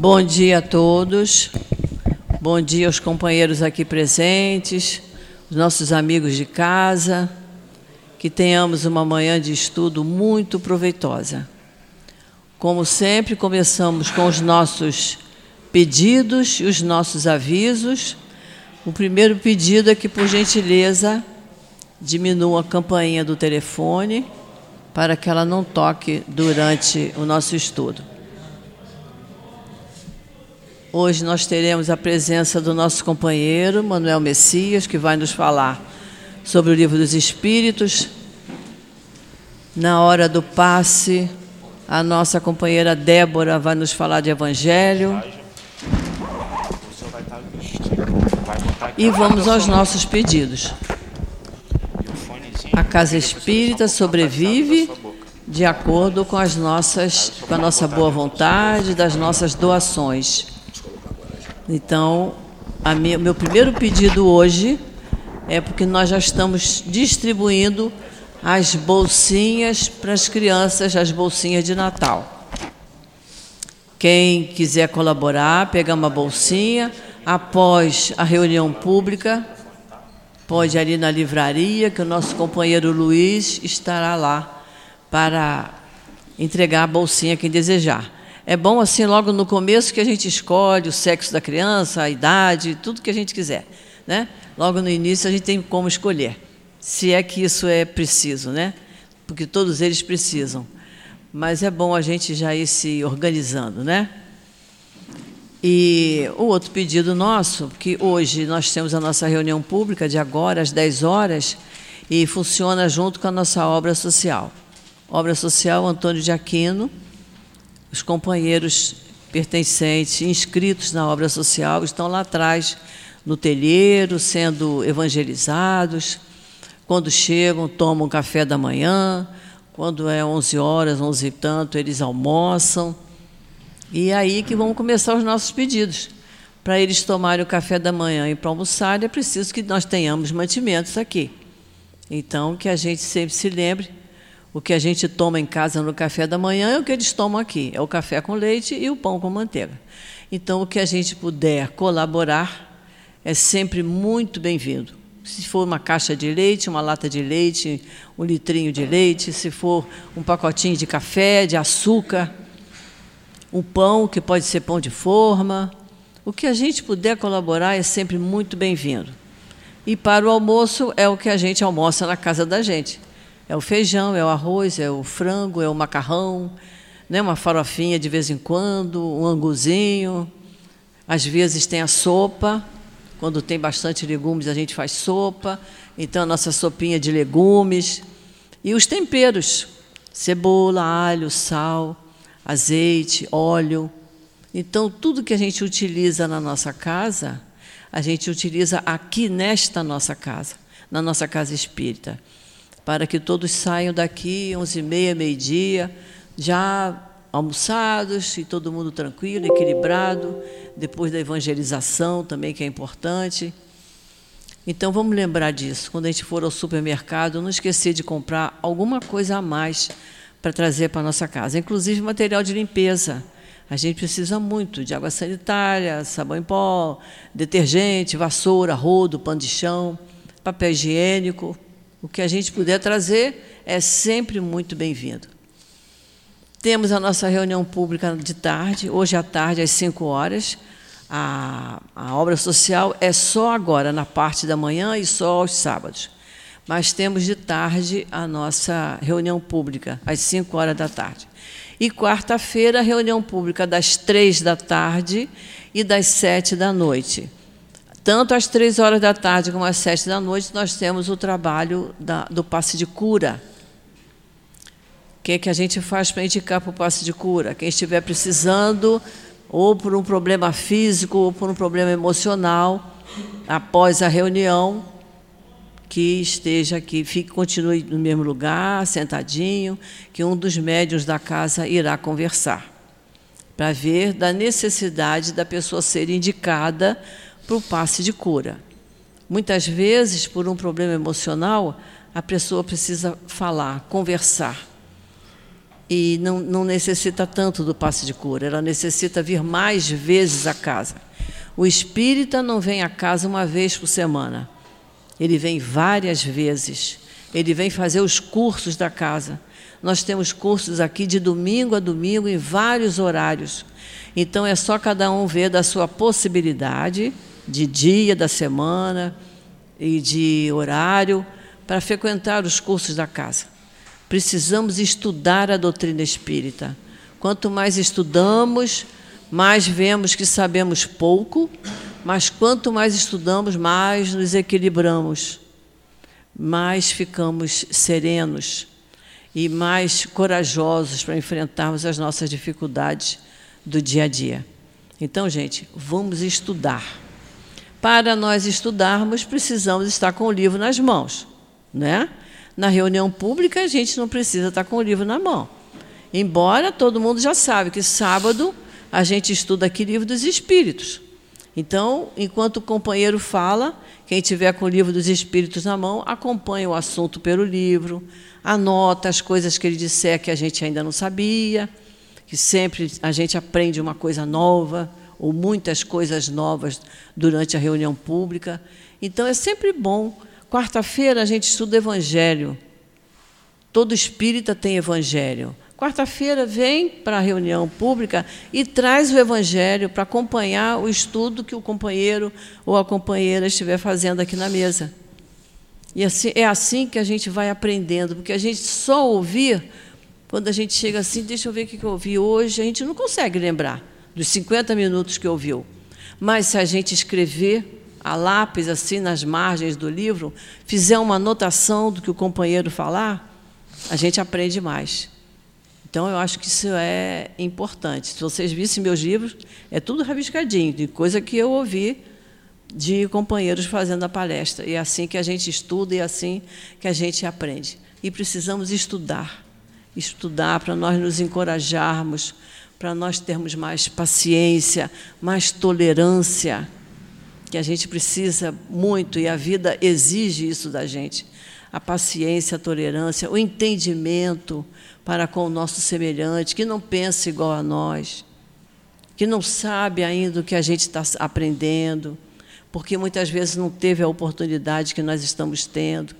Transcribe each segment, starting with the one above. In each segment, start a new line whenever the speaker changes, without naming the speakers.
Bom dia a todos. Bom dia aos companheiros aqui presentes, os nossos amigos de casa. Que tenhamos uma manhã de estudo muito proveitosa. Como sempre, começamos com os nossos pedidos e os nossos avisos. O primeiro pedido é que, por gentileza, diminua a campainha do telefone para que ela não toque durante o nosso estudo. Hoje nós teremos a presença do nosso companheiro Manuel Messias, que vai nos falar sobre o livro dos Espíritos. Na hora do passe, a nossa companheira Débora vai nos falar de Evangelho. E vamos aos nossos pedidos. A Casa Espírita sobrevive de acordo com as nossas, com a nossa boa vontade, das nossas doações. Então, o meu primeiro pedido hoje é porque nós já estamos distribuindo as bolsinhas para as crianças, as bolsinhas de Natal. Quem quiser colaborar, pegar uma bolsinha após a reunião pública, pode ir ali na livraria, que o nosso companheiro Luiz estará lá para entregar a bolsinha a quem desejar. É bom assim logo no começo que a gente escolhe o sexo da criança, a idade, tudo que a gente quiser, né? Logo no início a gente tem como escolher, se é que isso é preciso, né? Porque todos eles precisam. Mas é bom a gente já ir se organizando, né? E o outro pedido nosso, que hoje nós temos a nossa reunião pública de agora às 10 horas e funciona junto com a nossa obra social. Obra social Antônio de Aquino, os companheiros pertencentes, inscritos na obra social, estão lá atrás, no telheiro, sendo evangelizados. Quando chegam, tomam café da manhã. Quando é 11 horas, 11 e tanto, eles almoçam e é aí que vão começar os nossos pedidos. Para eles tomarem o café da manhã e para almoçar, é preciso que nós tenhamos mantimentos aqui. Então, que a gente sempre se lembre, o que a gente toma em casa no café da manhã é o que eles tomam aqui, é o café com leite e o pão com manteiga. Então, o que a gente puder colaborar é sempre muito bem-vindo. Se for uma caixa de leite, uma lata de leite, um litrinho de leite, se for um pacotinho de café, de açúcar, um pão que pode ser pão de forma. O que a gente puder colaborar é sempre muito bem-vindo. E para o almoço é o que a gente almoça na casa da gente. É o feijão, é o arroz, é o frango, é o macarrão, né? uma farofinha de vez em quando, um anguzinho. Às vezes tem a sopa. Quando tem bastante legumes, a gente faz sopa. Então, a nossa sopinha de legumes. E os temperos: cebola, alho, sal azeite, óleo. Então, tudo que a gente utiliza na nossa casa, a gente utiliza aqui nesta nossa casa, na nossa casa espírita, para que todos saiam daqui, onze e meia, meio-dia, já almoçados e todo mundo tranquilo, equilibrado, depois da evangelização também, que é importante. Então, vamos lembrar disso. Quando a gente for ao supermercado, não esquecer de comprar alguma coisa a mais para trazer para a nossa casa, inclusive material de limpeza. A gente precisa muito de água sanitária, sabão em pó, detergente, vassoura, rodo, pano de chão, papel higiênico. O que a gente puder trazer é sempre muito bem-vindo. Temos a nossa reunião pública de tarde, hoje à tarde, às 5 horas. A, a obra social é só agora, na parte da manhã e só aos sábados mas temos de tarde a nossa reunião pública, às 5 horas da tarde. E quarta-feira, a reunião pública das 3 da tarde e das 7 da noite. Tanto às 3 horas da tarde como às 7 da noite, nós temos o trabalho da, do passe de cura. O que, é que a gente faz para indicar para o passe de cura? Quem estiver precisando, ou por um problema físico, ou por um problema emocional, após a reunião, que esteja aqui, fique, continue no mesmo lugar, sentadinho, que um dos médiuns da casa irá conversar, para ver da necessidade da pessoa ser indicada para o passe de cura. Muitas vezes, por um problema emocional, a pessoa precisa falar, conversar. e não, não necessita tanto do passe de cura, ela necessita vir mais vezes à casa. O espírita não vem à casa uma vez por semana, ele vem várias vezes. Ele vem fazer os cursos da casa. Nós temos cursos aqui de domingo a domingo em vários horários. Então é só cada um ver da sua possibilidade de dia da semana e de horário para frequentar os cursos da casa. Precisamos estudar a doutrina espírita. Quanto mais estudamos, mais vemos que sabemos pouco, mas quanto mais estudamos, mais nos equilibramos, mais ficamos serenos e mais corajosos para enfrentarmos as nossas dificuldades do dia a dia. Então, gente, vamos estudar. Para nós estudarmos, precisamos estar com o livro nas mãos, né? Na reunião pública, a gente não precisa estar com o livro na mão. Embora todo mundo já sabe que sábado a gente estuda aqui livro dos espíritos. Então, enquanto o companheiro fala, quem tiver com o livro dos espíritos na mão, acompanha o assunto pelo livro, anota as coisas que ele disser que a gente ainda não sabia, que sempre a gente aprende uma coisa nova, ou muitas coisas novas durante a reunião pública. Então é sempre bom. Quarta-feira a gente estuda Evangelho. Todo espírita tem Evangelho. Quarta-feira vem para a reunião pública e traz o Evangelho para acompanhar o estudo que o companheiro ou a companheira estiver fazendo aqui na mesa. E assim, é assim que a gente vai aprendendo, porque a gente só ouvir, quando a gente chega assim, deixa eu ver o que eu ouvi hoje, a gente não consegue lembrar dos 50 minutos que ouviu. Mas se a gente escrever a lápis assim nas margens do livro, fizer uma anotação do que o companheiro falar, a gente aprende mais. Então, eu acho que isso é importante. Se vocês vissem meus livros, é tudo rabiscadinho, de coisa que eu ouvi de companheiros fazendo a palestra. E é assim que a gente estuda e é assim que a gente aprende. E precisamos estudar. Estudar para nós nos encorajarmos, para nós termos mais paciência, mais tolerância, que a gente precisa muito e a vida exige isso da gente. A paciência, a tolerância, o entendimento para com o nosso semelhante, que não pensa igual a nós, que não sabe ainda o que a gente está aprendendo porque muitas vezes não teve a oportunidade que nós estamos tendo,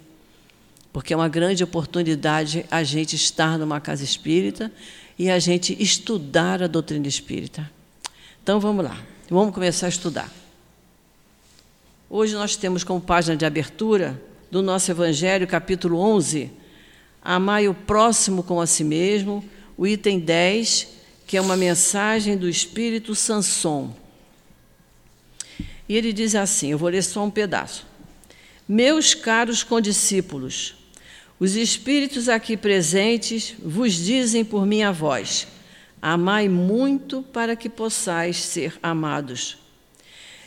porque é uma grande oportunidade a gente estar numa casa espírita e a gente estudar a doutrina espírita. Então vamos lá, vamos começar a estudar. Hoje nós temos como página de abertura do nosso Evangelho, capítulo 11, Amai o próximo como a si mesmo, o item 10, que é uma mensagem do Espírito Sanson. E ele diz assim: eu vou ler só um pedaço. Meus caros condiscípulos, os espíritos aqui presentes vos dizem por minha voz: amai muito para que possais ser amados.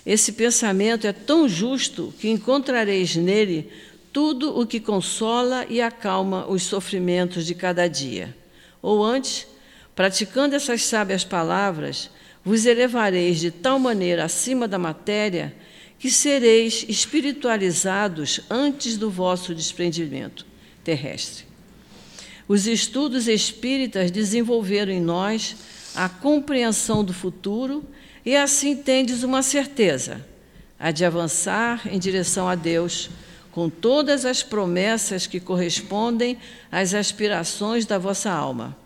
Esse pensamento é tão justo que encontrareis nele tudo o que consola e acalma os sofrimentos de cada dia. Ou antes, praticando essas sábias palavras, vos elevareis de tal maneira acima da matéria que sereis espiritualizados antes do vosso desprendimento terrestre. Os estudos espíritas desenvolveram em nós a compreensão do futuro e assim tendes uma certeza, a de avançar em direção a Deus, com todas as promessas que correspondem às aspirações da vossa alma.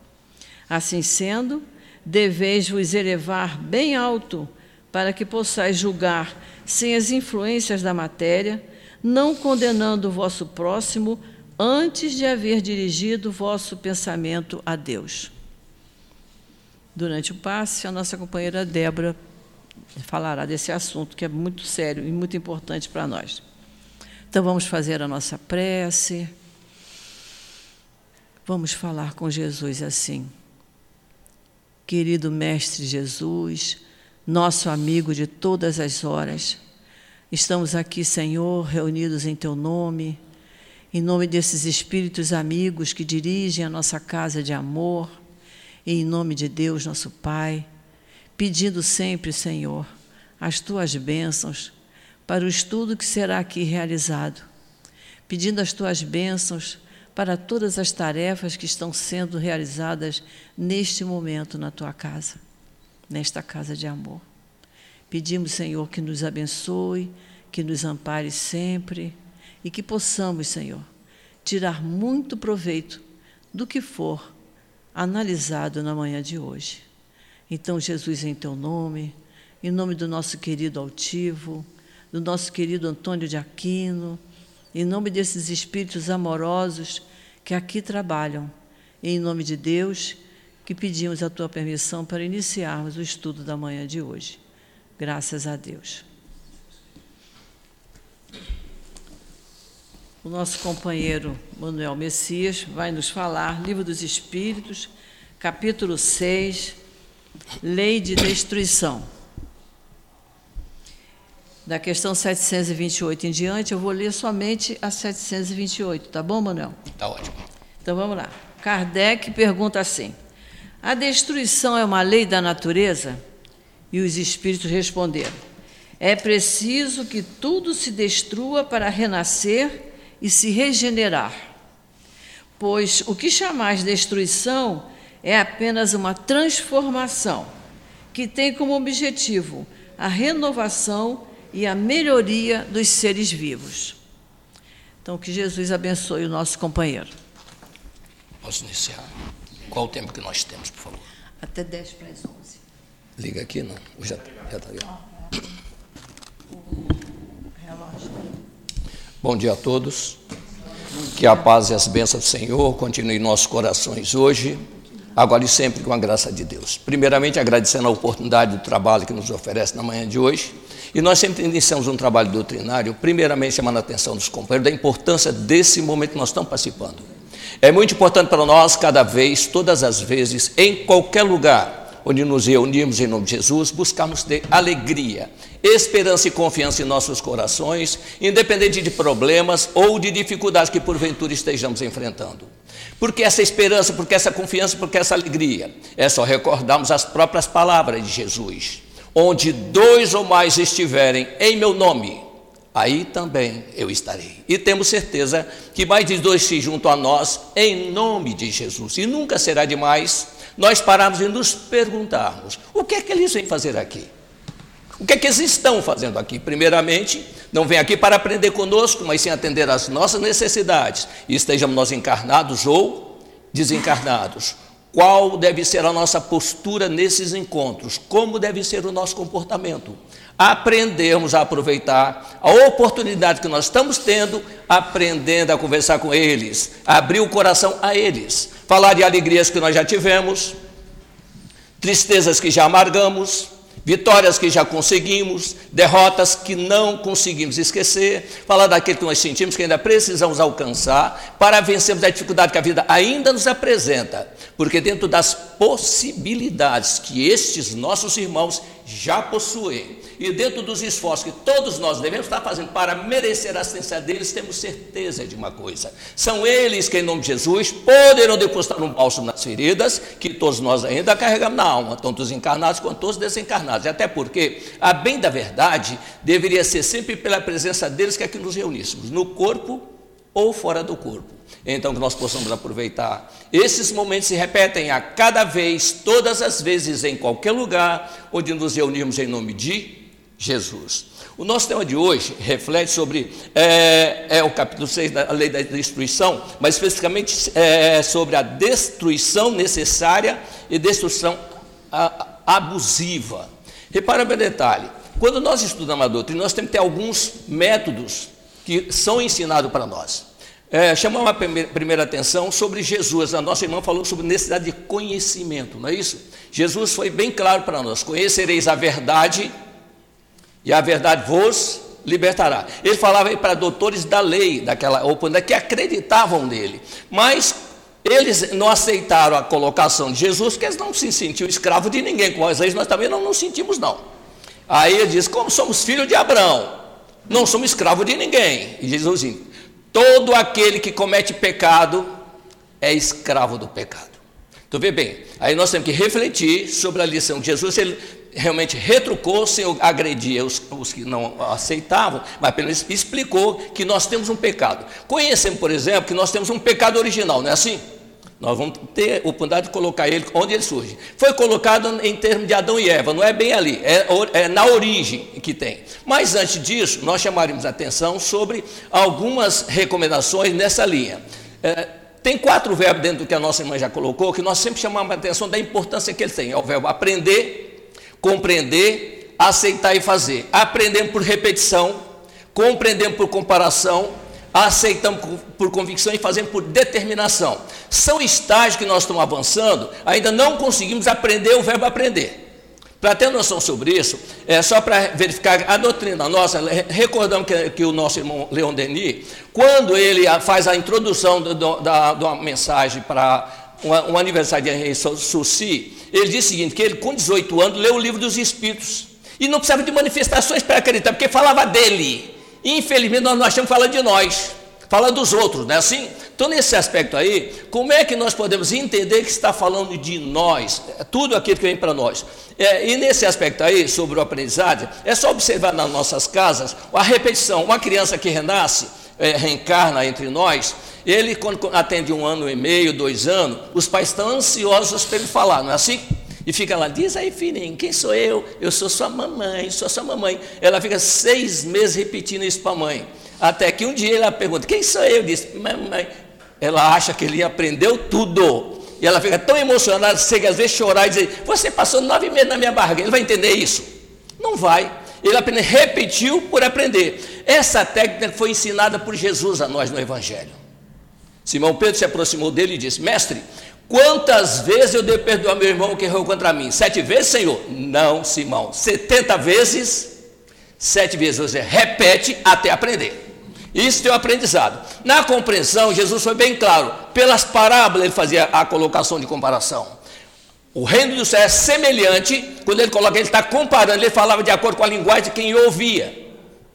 Assim sendo, deveis vos elevar bem alto, para que possais julgar sem as influências da matéria, não condenando o vosso próximo antes de haver dirigido vosso pensamento a Deus. Durante o passe, a nossa companheira Débora falará desse assunto que é muito sério e muito importante para nós. Então vamos fazer a nossa prece. Vamos falar com Jesus assim. Querido Mestre Jesus, nosso amigo de todas as horas, estamos aqui, Senhor, reunidos em Teu nome, em nome desses espíritos amigos que dirigem a nossa casa de amor, e em nome de Deus, nosso Pai, pedindo sempre, Senhor, as Tuas bênçãos para o estudo que será aqui realizado, pedindo as Tuas bênçãos para todas as tarefas que estão sendo realizadas neste momento na tua casa, nesta casa de amor. Pedimos, Senhor, que nos abençoe, que nos ampare sempre e que possamos, Senhor, tirar muito proveito do que for analisado na manhã de hoje. Então, Jesus, em teu nome, em nome do nosso querido altivo, do nosso querido Antônio de Aquino, em nome desses espíritos amorosos que aqui trabalham, em nome de Deus, que pedimos a tua permissão para iniciarmos o estudo da manhã de hoje. Graças a Deus. O nosso companheiro Manuel Messias vai nos falar, Livro dos Espíritos, capítulo 6, Lei de Destruição. Da questão 728 em diante, eu vou ler somente a 728, tá bom, Manuel?
Tá ótimo.
Então vamos lá. Kardec pergunta assim: A destruição é uma lei da natureza? E os espíritos responderam: É preciso que tudo se destrua para renascer e se regenerar. Pois o que chamais destruição é apenas uma transformação que tem como objetivo a renovação e a melhoria dos seres vivos. Então, que Jesus abençoe o nosso companheiro.
Posso iniciar? Qual o tempo que nós temos, por favor?
Até 10 para as 11.
Liga aqui, não? Já está ligado. Bom dia a todos. Que a paz e as bênçãos do Senhor continuem em nossos corações hoje, agora e sempre com a graça de Deus. Primeiramente, agradecendo a oportunidade do trabalho que nos oferece na manhã de hoje e nós sempre iniciamos um trabalho doutrinário, primeiramente chamando a atenção dos companheiros da importância desse momento que nós estamos participando. É muito importante para nós, cada vez, todas as vezes, em qualquer lugar onde nos reunirmos em nome de Jesus, buscarmos ter alegria, esperança e confiança em nossos corações, independente de problemas ou de dificuldades que porventura estejamos enfrentando. Porque essa esperança, porque essa confiança, porque essa alegria, é só recordarmos as próprias palavras de Jesus onde dois ou mais estiverem em meu nome, aí também eu estarei. E temos certeza que mais de dois se juntam a nós em nome de Jesus. E nunca será demais nós pararmos e nos perguntarmos: o que é que eles vêm fazer aqui? O que é que eles estão fazendo aqui? Primeiramente, não vêm aqui para aprender conosco, mas sim atender às nossas necessidades, e estejamos nós encarnados ou desencarnados. Qual deve ser a nossa postura nesses encontros? Como deve ser o nosso comportamento? Aprendermos a aproveitar a oportunidade que nós estamos tendo, aprendendo a conversar com eles, abrir o coração a eles, falar de alegrias que nós já tivemos, tristezas que já amargamos, vitórias que já conseguimos, derrotas que não conseguimos esquecer, falar daquilo que nós sentimos que ainda precisamos alcançar para vencermos a dificuldade que a vida ainda nos apresenta, porque dentro das possibilidades que estes nossos irmãos já possuem, e dentro dos esforços que todos nós devemos estar fazendo para merecer a assistência deles, temos certeza de uma coisa: são eles que, em nome de Jesus, poderão depositar um bálsamo nas feridas que todos nós ainda carregamos na alma, tanto os encarnados quanto os desencarnados. Até porque, a bem da verdade, deveria ser sempre pela presença deles que aqui nos reuníssemos, no corpo ou fora do corpo. Então, que nós possamos aproveitar. Esses momentos se repetem a cada vez, todas as vezes, em qualquer lugar onde nos reunirmos em nome de Jesus. O nosso tema de hoje reflete sobre é, é o capítulo 6 da lei da destruição, mas especificamente é, sobre a destruição necessária e destruição a, abusiva. Repara bem detalhe: quando nós estudamos a doutrina, nós temos que ter alguns métodos que são ensinados para nós. É, chamamos a primeira, primeira atenção sobre Jesus. A nossa irmã falou sobre necessidade de conhecimento, não é isso? Jesus foi bem claro para nós: conhecereis a verdade e a verdade vos libertará. Ele falava para doutores da lei, daquela oportunidade, que acreditavam nele, mas eles não aceitaram a colocação de Jesus, porque eles não se sentiam escravo de ninguém, com as leis nós também não nos sentimos, não. Aí ele diz: como somos filhos de Abraão, não somos escravos de ninguém. E Jesus diz: todo aquele que comete pecado é escravo do pecado. Tu vê bem, aí nós temos que refletir sobre a lição de Jesus, ele realmente retrucou sem agredir os, os, que não aceitavam, mas pelo menos explicou que nós temos um pecado. Conhecemos, por exemplo, que nós temos um pecado original, não é assim? Nós vamos ter oportunidade de colocar ele onde ele surge. Foi colocado em termos de Adão e Eva, não é bem ali, é, é na origem que tem. Mas antes disso, nós chamaríamos a atenção sobre algumas recomendações nessa linha. É, tem quatro verbos dentro do que a nossa irmã já colocou, que nós sempre chamamos a atenção da importância que eles têm. É o verbo aprender, compreender, aceitar e fazer. Aprendemos por repetição, compreendemos por comparação, aceitamos por convicção e fazemos por determinação. São estágios que nós estamos avançando, ainda não conseguimos aprender o verbo aprender. Para ter noção sobre isso, é só para verificar a doutrina nossa, recordamos que, que, o nosso irmão Leon Denis, quando ele faz a introdução da, de uma mensagem para um, um aniversário de Sussi, ele diz o seguinte, que ele com 18 anos leu o livro dos Espíritos, e não precisava de manifestações para acreditar, porque falava dele, Infelizmente, nós não achamos que fala de nós, fala dos outros, não é assim? Então, nesse aspecto aí, como é que nós podemos entender que está falando de nós, é tudo aquilo que vem para nós? É, e nesse aspecto aí, sobre o aprendizado, é só observar nas nossas casas a repetição. Uma criança que renasce, é, reencarna entre nós, ele, quando atende um ano e meio, dois anos, os pais estão ansiosos para ele falar, não é assim? E fica lá, diz aí, filhinho, quem sou eu? Eu sou sua mamãe, sou sua mamãe. Ela fica seis meses repetindo isso para a mãe. Até que um dia ela pergunta, quem sou eu? Diz, mamãe. Ela acha que ele aprendeu tudo. E ela fica tão emocionada, chega às vezes chorar e dizer, você passou nove meses na minha barriga. Ele vai entender isso? Não vai. Ele apenas repetiu por aprender. Essa técnica foi ensinada por Jesus a nós no Evangelho. Simão Pedro se aproximou dele e disse: Mestre, Quantas vezes eu devo perdoar meu irmão que errou contra mim? Sete vezes, Senhor? Não, Simão. Setenta vezes? Sete vezes. Você repete até aprender. Isso é o aprendizado. Na compreensão, Jesus foi bem claro. Pelas parábolas, ele fazia a colocação de comparação. O reino do céu é semelhante, quando ele coloca, ele está comparando, ele falava de acordo com a linguagem de quem ouvia.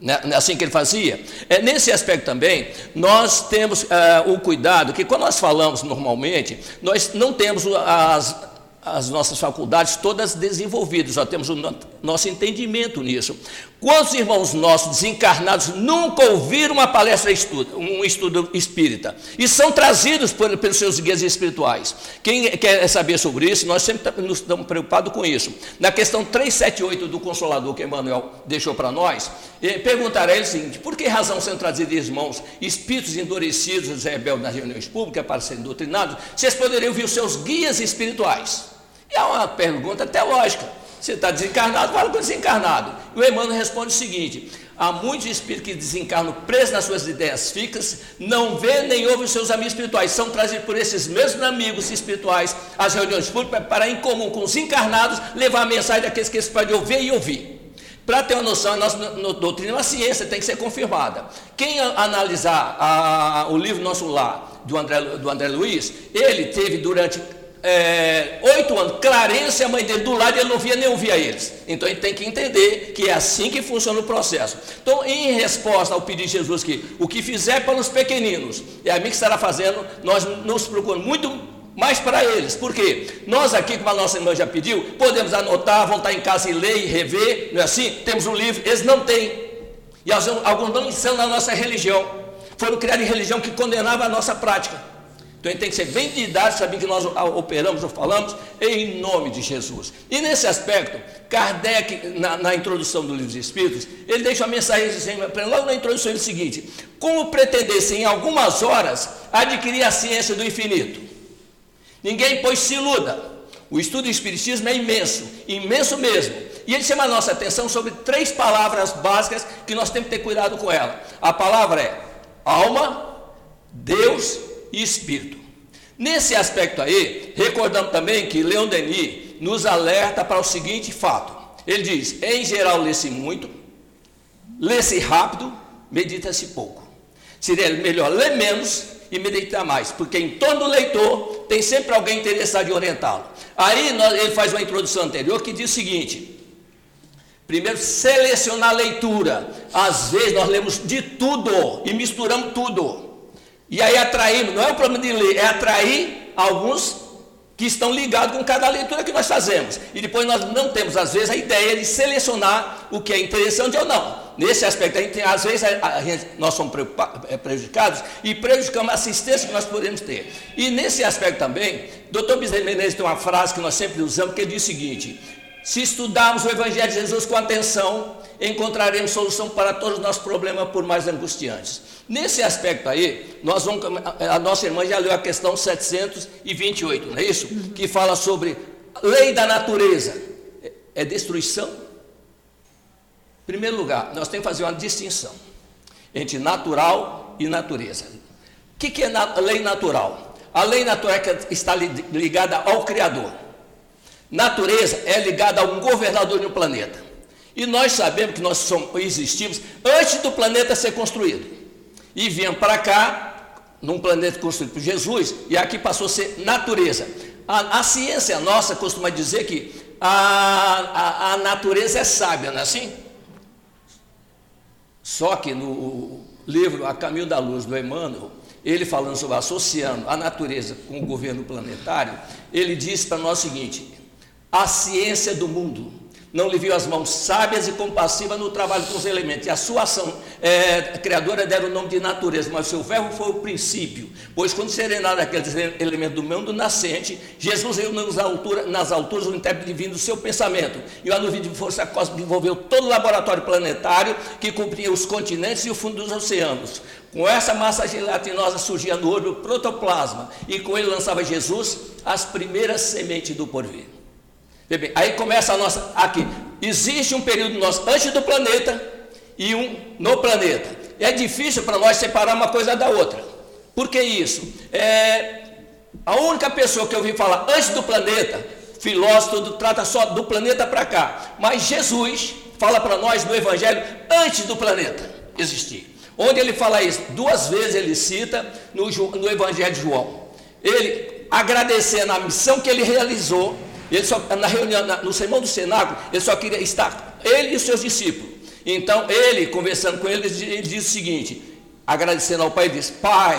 Né? Não é assim que ele fazia? É, nesse aspecto também, nós temos é, o cuidado que quando nós falamos normalmente, nós não temos as, as nossas faculdades todas desenvolvidas, já temos o nosso entendimento nisso. Quantos irmãos nossos desencarnados nunca ouviram uma palestra, estudo, um estudo espírita e são trazidos por, pelos seus guias espirituais? Quem quer saber sobre isso, nós sempre nos estamos preocupados com isso. Na questão 378 do Consolador que Emmanuel deixou para nós, eh, perguntará ele o seguinte: por que razão são trazidos irmãos espíritos endurecidos, rebeldes nas reuniões públicas para serem doutrinados, vocês poderiam ouvir os seus guias espirituais? E é uma pergunta até lógica. Você está desencarnado, fala com o desencarnado. E o Emmanuel responde o seguinte: há muitos espíritos que desencarnam presos nas suas ideias fixas, não vê nem ouve os seus amigos espirituais, são trazidos por esses mesmos amigos espirituais às reuniões públicas para, em comum com os encarnados, levar a mensagem daqueles que eles podem ouvir e ouvir. Para ter uma noção, a nossa doutrina, a ciência tem que ser confirmada. Quem analisar a, o livro Nosso Lar, do André, do André Luiz, ele teve durante é, oito anos, Clarence, a mãe dele do lado, ele não via nem ouvia eles. Então ele tem que entender que é assim que funciona o processo. Então, em resposta ao pedido de Jesus que o que fizer para os pequeninos, é a mim que estará fazendo, nós nos procuramos muito mais para eles. Por quê? Nós aqui, como a nossa irmã já pediu, podemos anotar, voltar em casa e ler e rever, não é assim? Temos um livro, eles não têm. E alguns não ensinam na nossa religião. Foram criados em religião que condenava a nossa prática. Então ele tem que ser bem didático, saber que nós operamos ou falamos em nome de Jesus. E nesse aspecto, Kardec, na, na introdução do livro dos Espíritos, ele deixa uma mensagem dizendo, logo na introdução, ele é o seguinte: como pretender-se em algumas horas adquirir a ciência do infinito? Ninguém, pois, se iluda. O estudo do Espiritismo é imenso, imenso mesmo. E ele chama a nossa atenção sobre três palavras básicas que nós temos que ter cuidado com ela. A palavra é alma, Deus e espírito. Nesse aspecto aí, recordamos também que Leon Denis nos alerta para o seguinte fato. Ele diz: em geral, lê-se muito, lê-se rápido, medita-se pouco. Seria melhor ler menos e meditar mais, porque em todo leitor tem sempre alguém interessado em orientá-lo. Aí ele faz uma introdução anterior que diz o seguinte: primeiro, selecionar a leitura. Às vezes nós lemos de tudo e misturamos tudo. E aí atraímos, não é o problema de ler, é atrair alguns que estão ligados com cada leitura que nós fazemos. E depois nós não temos, às vezes, a ideia de selecionar o que é interessante ou não. Nesse aspecto, a gente tem, às vezes, a, gente, nós somos é, prejudicados e prejudicamos a assistência que nós podemos ter. E nesse aspecto também, Dr. Bezerra Menezes tem uma frase que nós sempre usamos, que ele diz o seguinte: se estudarmos o Evangelho de Jesus com atenção, encontraremos solução para todos os nossos problemas, por mais angustiantes. Nesse aspecto aí, nós vamos, a nossa irmã já leu a questão 728, não é isso? Que fala sobre lei da natureza. É destruição? Em primeiro lugar, nós temos que fazer uma distinção entre natural e natureza. O que, é lei natural? A lei natural é está ligada ao Criador. Natureza é ligada a um governador de um planeta. E nós sabemos que nós somos, existimos antes do planeta ser construído e vinham para cá, num planeta construído por Jesus, e aqui passou a ser natureza. A, a ciência nossa costuma dizer que a, a, a, natureza é sábia, não é assim? Só que no livro A Caminho da Luz do Emmanuel, ele falando sobre associando a natureza com o governo planetário, ele diz para nós o seguinte: a ciência do mundo não lhe viu as mãos sábias e compassivas no trabalho com os elementos. E a sua ação é, criadora deram o nome de natureza, mas o seu verbo foi o princípio. Pois quando serenaram aqueles elementos do mundo nascente, Jesus veio nas alturas, nas alturas o intérprete divino do seu pensamento. E a nuvem de força cósmica envolveu todo o laboratório planetário que cumpria os continentes e o fundo dos oceanos. Com essa massa gelatinosa surgia no olho o protoplasma, e com ele lançava Jesus as primeiras sementes do porvir. Bem, aí começa a nossa. Aqui. Existe um período nosso antes do planeta e um no planeta. É difícil para nós separar uma coisa da outra. Por que isso? É, a única pessoa que eu ouvi falar antes do planeta, filósofo, trata só do planeta para cá. Mas Jesus fala para nós no Evangelho antes do planeta existir. Onde ele fala isso? Duas vezes ele cita no, no Evangelho de João. Ele agradecendo a missão que ele realizou ele só, na reunião, na, no sermão do cenáculo, ele só queria estar, ele e os seus discípulos. Então, ele, conversando com eles, ele diz o seguinte, agradecendo ao Pai, ele diz, Pai,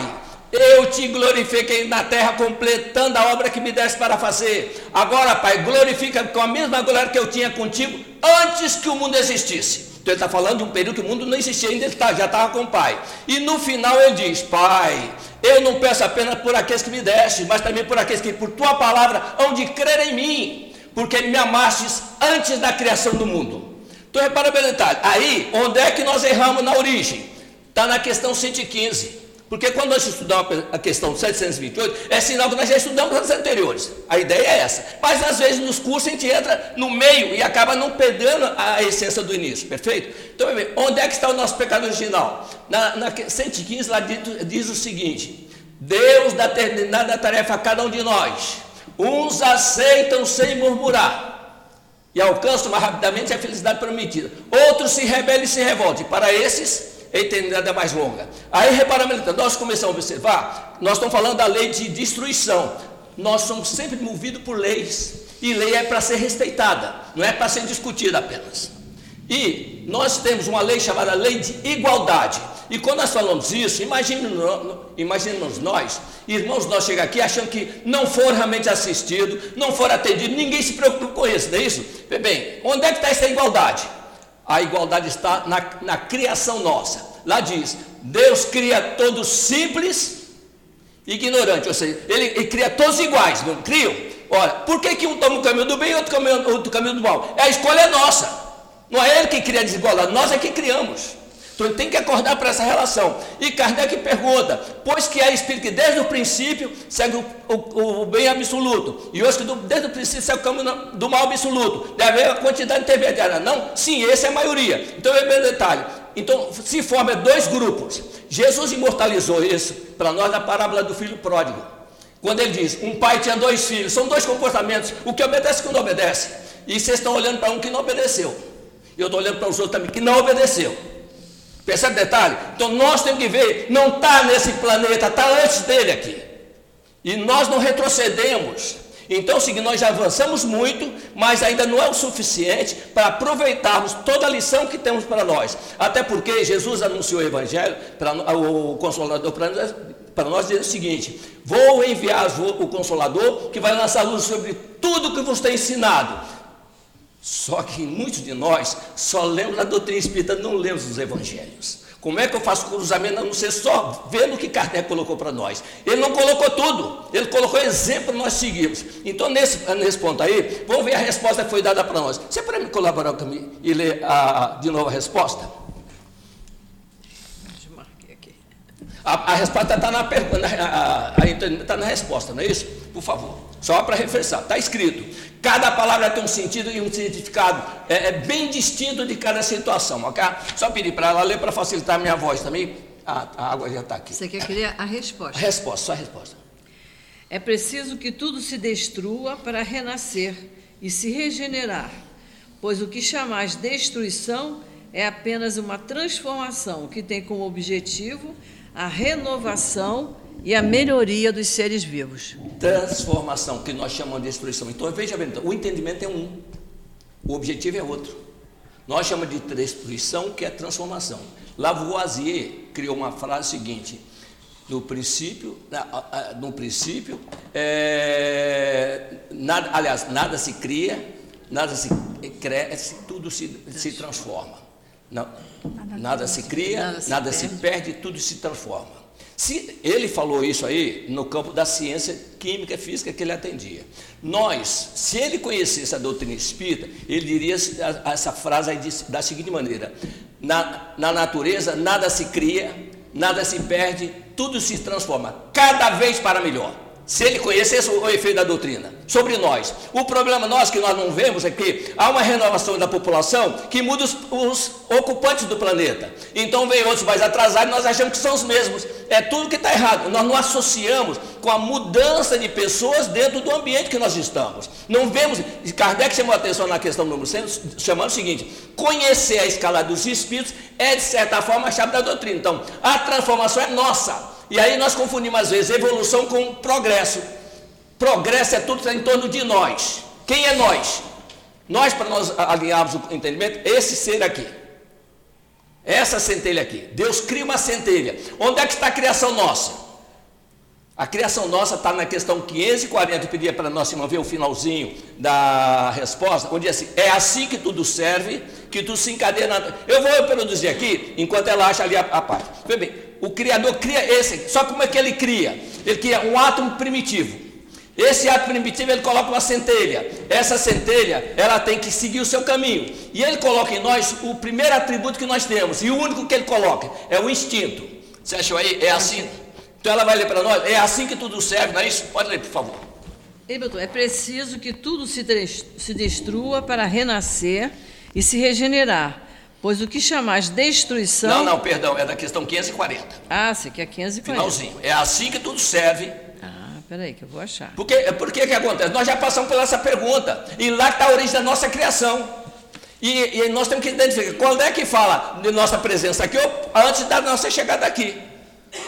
eu te glorifiquei na terra, completando a obra que me deste para fazer. Agora, Pai, glorifica com a mesma glória que eu tinha contigo antes que o mundo existisse. Então ele está falando de um período que o mundo não existia ainda, ele tá, já estava com o Pai. E no final ele diz: Pai, eu não peço apenas por aqueles que me deste, mas também por aqueles que, por tua palavra, hão de crer em mim, porque me amastes antes da criação do mundo. Então repara bem detalhe. Aí, onde é que nós erramos na origem? Está na questão 115. Porque quando nós estudamos a questão 728, é sinal que nós já estudamos as anteriores. A ideia é essa. Mas às vezes nos cursos a gente entra no meio e acaba não perdendo a essência do início, perfeito? Então, onde é que está o nosso pecado original? Na, na 115 lá diz, diz o seguinte: Deus dá terminada a tarefa a cada um de nós. Uns aceitam sem murmurar e alcançam mais rapidamente a felicidade prometida. Outros se rebelam e se revoltam. Para esses, a eternidade é mais longa. Aí reparamos, nós começamos a observar, nós estamos falando da lei de destruição. Nós somos sempre movidos por leis, e lei é para ser respeitada, não é para ser discutida apenas. E nós temos uma lei chamada lei de igualdade. E quando nós falamos isso, imaginemos nós, irmãos nós chegam aqui achando que não foram realmente assistidos, não foram atendidos, ninguém se preocupa com isso, não é isso? Bem, onde é que está essa igualdade? A igualdade está na, na criação nossa. Lá diz: Deus cria todos simples e ignorante, ou seja, ele, ele, cria todos iguais, não criam? Olha, por que, que um toma o caminho do bem e outro caminho, outro caminho do mal? É a escolha é nossa. Não é ele que cria a desigualdade, nós é que criamos. Então ele tem que acordar para essa relação. E Kardec pergunta: pois que é espírito que desde o princípio segue o, o, o bem absoluto, e hoje que do, desde o princípio segue o caminho do mal absoluto, deve haver a quantidade intermediária. Não? Sim, esse é a maioria. Então é bem detalhe. Então se forma dois grupos. Jesus imortalizou isso para nós na parábola do filho pródigo. Quando ele diz: um pai tinha dois filhos, são dois comportamentos, o que obedece e o que não obedece. E vocês estão olhando para um que não obedeceu. Eu estou olhando para os outros também que não obedeceu. Percebe o detalhe? Então nós temos que ver, não está nesse planeta, está antes dele aqui. E nós não retrocedemos. Então, sim, nós já avançamos muito, mas ainda não é o suficiente para aproveitarmos toda a lição que temos para nós. Até porque Jesus anunciou o Evangelho, para, o Consolador para nós, para nós dizer o seguinte: Vou enviar o Consolador que vai lançar luz sobre tudo que vos tem ensinado. Só que muitos de nós só lemos a doutrina espírita, não lemos os evangelhos. Como é que eu faço cruzamento a não ser só vendo o que Kardec colocou para nós? Ele não colocou tudo, ele colocou exemplo, nós seguimos. Então, nesse, nesse ponto aí, vamos ver a resposta que foi dada para nós. Você pode me colaborar comigo e ler a, de novo a resposta? A, a resposta está na pergunta, está na resposta, não é isso? Por favor, só para refrescar, está escrito. Cada palavra tem um sentido e um significado é, é bem distinto de cada situação, ok? Só pedir para ela ler para facilitar a minha voz também. Ah, a água já está aqui.
Você quer querer a resposta? A
resposta, só a resposta.
É preciso que tudo se destrua para renascer e se regenerar, pois o que chamais destruição é apenas uma transformação que tem como objetivo a renovação e a melhoria dos seres vivos.
Transformação, que nós chamamos de destruição. Então, veja bem, então, o entendimento é um, o objetivo é outro. Nós chamamos de destruição, que é transformação. Lavoisier criou uma frase seguinte: no princípio, no princípio, é, nada, aliás, nada se cria, nada se cresce, tudo se, se transforma. Não, nada se cria, nada se, nada se perde, tudo se transforma. Se ele falou isso aí no campo da ciência química e física que ele atendia. Nós, se ele conhecesse a doutrina espírita, ele diria essa frase da seguinte maneira: na, na natureza nada se cria, nada se perde, tudo se transforma, cada vez para melhor. Se ele conhecesse o efeito da doutrina sobre nós. O problema nós que nós não vemos é que há uma renovação da população que muda os, os ocupantes do planeta. Então vem outros mais atrasados e nós achamos que são os mesmos. É tudo que está errado. Nós não associamos com a mudança de pessoas dentro do ambiente que nós estamos. Não vemos. Kardec chamou a atenção na questão número 100, chamando o seguinte: conhecer a escala dos espíritos é, de certa forma, a chave da doutrina. Então, a transformação é nossa. E aí nós confundimos às vezes evolução com progresso. Progresso é tudo em torno de nós. Quem é nós? Nós, para nós alinharmos o entendimento, esse ser aqui. Essa centelha aqui. Deus cria uma centelha. Onde é que está a criação nossa? A criação nossa está na questão 540. Eu pedia para a nossa irmã ver o finalzinho da resposta, onde é assim: é assim que tudo serve, que tudo se encadeia. Eu vou produzir aqui, enquanto ela acha ali a, a parte. Vê bem, o Criador cria esse. Só como é que ele cria? Ele cria um átomo primitivo. Esse átomo primitivo ele coloca uma centelha. Essa centelha ela tem que seguir o seu caminho. E ele coloca em nós o primeiro atributo que nós temos. E o único que ele coloca é o instinto. Você achou aí? É assim. Então ela vai ler para nós. É assim que tudo serve, não é isso? Pode ler, por favor.
é preciso que tudo se, destrua para renascer e se regenerar Pois o que chamais destruição.
Não, não, perdão, é da questão 540.
Ah, sim, que é 540.
Finalzinho. É assim que tudo serve.
Ah, peraí, que eu vou achar.
Porque, por que que acontece? Nós já passamos por essa pergunta. E lá está a origem da nossa criação. E, e, nós temos que identificar quando é que fala de nossa presença aqui ou antes da nossa chegada aqui.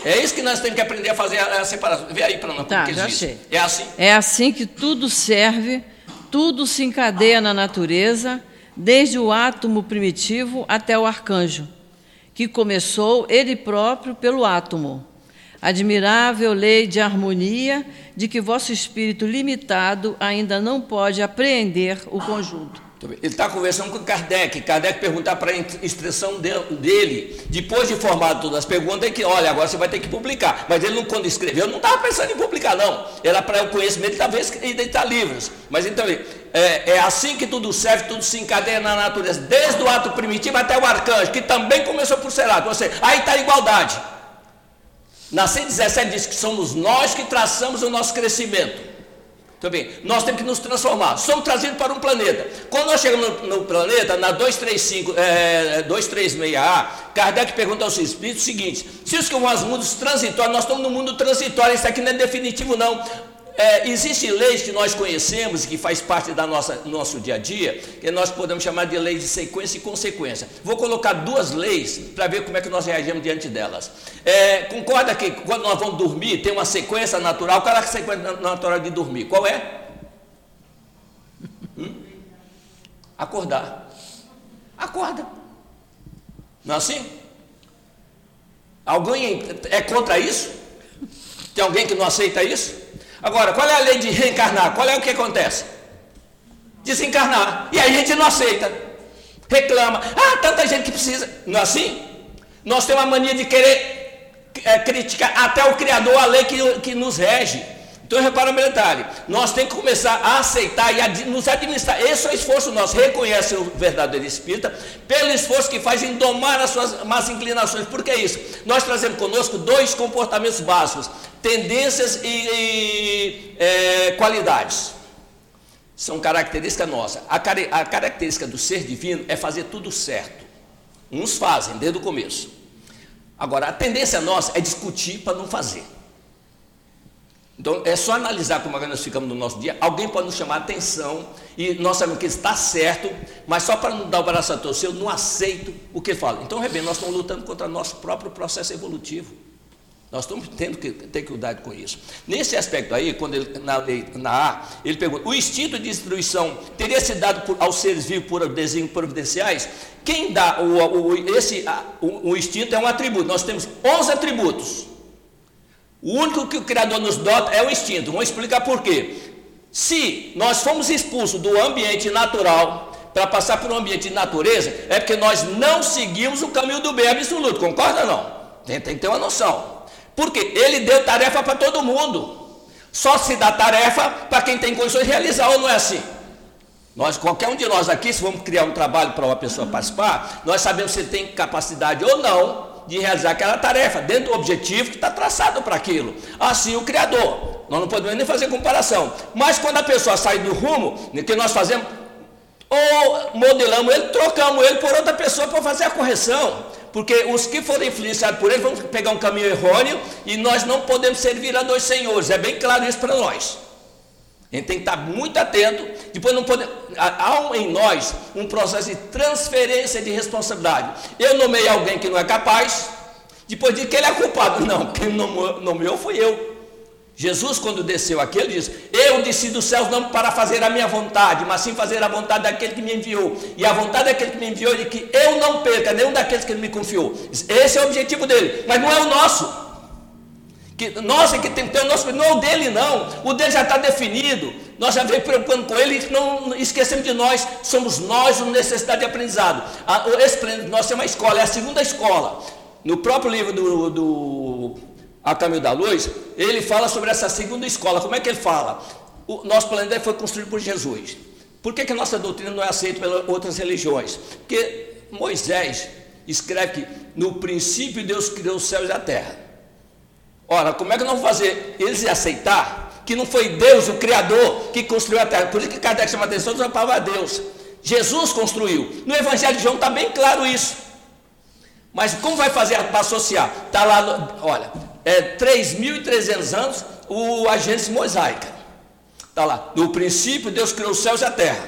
É isso que nós temos que aprender a fazer a, separação. Vê aí para nós
tá, já achei.
É assim.
É assim que tudo serve, tudo se encadeia na natureza desde o átomo primitivo até o arcanjo, que começou ele próprio pelo átomo. Admirável lei de harmonia de que vosso espírito limitado ainda não pode apreender o conjunto.
Ele está conversando com Kardec. Kardec perguntar para a expressão dele, depois de formado todas as perguntas, é que, olha, agora você vai ter que publicar. Mas ele, não, quando escreveu, não estava pensando em publicar, não. Era para o conhecimento, talvez, editar livros. Mas então, é, é, assim que tudo serve, tudo se encadeia na natureza, desde o ato primitivo até o arcanjo, que também começou por ser ato. Seja, aí está a igualdade. Na 117 diz que somos nós que traçamos o nosso crescimento. Também, nós temos que nos transformar. Somos trazidos para um planeta. Quando nós chegamos no, no planeta, na 235, é, 236A, Kardec pergunta aos espíritos o seguinte: se os que vão aos mundos transitórios, nós estamos no mundo transitório, isso aqui não é definitivo, não. É, existem leis que nós conhecemos que faz parte da nossa nosso dia a dia, que nós podemos chamar de leis de sequência e consequência. Vou colocar duas leis para ver como é que nós reagimos diante delas. É, concorda que quando nós vamos dormir tem uma sequência natural? Qual é a sequência natural de dormir? Qual é? Hum? Acordar. Acorda. Não é assim? Alguém é contra isso? Tem alguém que não aceita isso? Agora, qual é a lei de reencarnar? Qual é o que acontece? Desencarnar. E a gente não aceita. Reclama. Ah, tanta gente que precisa. Não é assim? Nós temos a mania de querer é, criticar até o Criador, a lei que, que nos rege. Então repara um detalhe, nós temos que começar a aceitar e a nos administrar. Esse é o esforço nosso, reconhece o verdadeiro espírita, pelo esforço que faz em domar as suas más inclinações. Por que isso? Nós trazemos conosco dois comportamentos básicos: tendências e, e é, qualidades. São características nossas. A, a característica do ser divino é fazer tudo certo. Uns fazem desde o começo. Agora, a tendência nossa é discutir para não fazer. Então, é só analisar como nós ficamos no nosso dia. Alguém pode nos chamar a atenção e nós sabemos que está certo, mas só para não dar o braço a torcer, eu não aceito o que fala. Então, Rebelo, nós estamos lutando contra o nosso próprio processo evolutivo. Nós estamos tendo que ter cuidado com isso. Nesse aspecto aí, quando ele, na lei, na A, ele pergunta: o instinto de destruição teria sido dado por, aos seres vivos por desenhos providenciais? Quem dá o, o esse, o, o instinto é um atributo. Nós temos 11 atributos. O único que o Criador nos dota é o instinto. Vamos explicar por quê. Se nós fomos expulsos do ambiente natural para passar por um ambiente de natureza, é porque nós não seguimos o caminho do bem absoluto. Concorda ou não? Tem, tem que ter uma noção. Porque ele deu tarefa para todo mundo. Só se dá tarefa para quem tem condições de realizar, ou não é assim? Nós, qualquer um de nós aqui, se vamos criar um trabalho para uma pessoa participar, nós sabemos se tem capacidade ou não de realizar aquela tarefa, dentro do objetivo que está traçado para aquilo. Assim o Criador. Nós não podemos nem fazer comparação. Mas quando a pessoa sai do rumo, que nós fazemos? Ou modelamos ele, trocamos ele por outra pessoa para fazer a correção. Porque os que forem influenciados por ele vão pegar um caminho errôneo e nós não podemos servir a dois senhores. É bem claro isso para nós. A gente tem que estar muito atento. Depois não pode. Há em nós um processo de transferência de responsabilidade. Eu nomeei alguém que não é capaz, depois de que ele é culpado. Não, quem nomeou foi eu. Jesus, quando desceu aqui, ele diz: Eu desci dos céus não para fazer a minha vontade, mas sim fazer a vontade daquele que me enviou. E a vontade daquele que me enviou é de que eu não perca nenhum daqueles que ele me confiou. Esse é o objetivo dele, mas não é o nosso. Que nós é que tem que ter o nosso, não é o dele não, o dele já está definido, nós já vem preocupando com ele e não esquecemos de nós, somos nós o necessidade de aprendizado. A, esse, nós temos uma escola, é a segunda escola. No próprio livro do, do A Caminho da Luz, ele fala sobre essa segunda escola. Como é que ele fala? O nosso planeta foi construído por Jesus. Por que, que a nossa doutrina não é aceita pelas outras religiões? Porque Moisés escreve que no princípio Deus criou os céus e a terra. Ora, como é que não fazer eles aceitar que não foi Deus, o Criador, que construiu a terra? Por isso que Kardec chama a atenção só para Deus. Jesus construiu. No Evangelho de João está bem claro isso. Mas como vai fazer para associar? Está lá, olha, é 3.300 anos o agência mosaica. Está lá. No princípio, Deus criou os céus e a terra.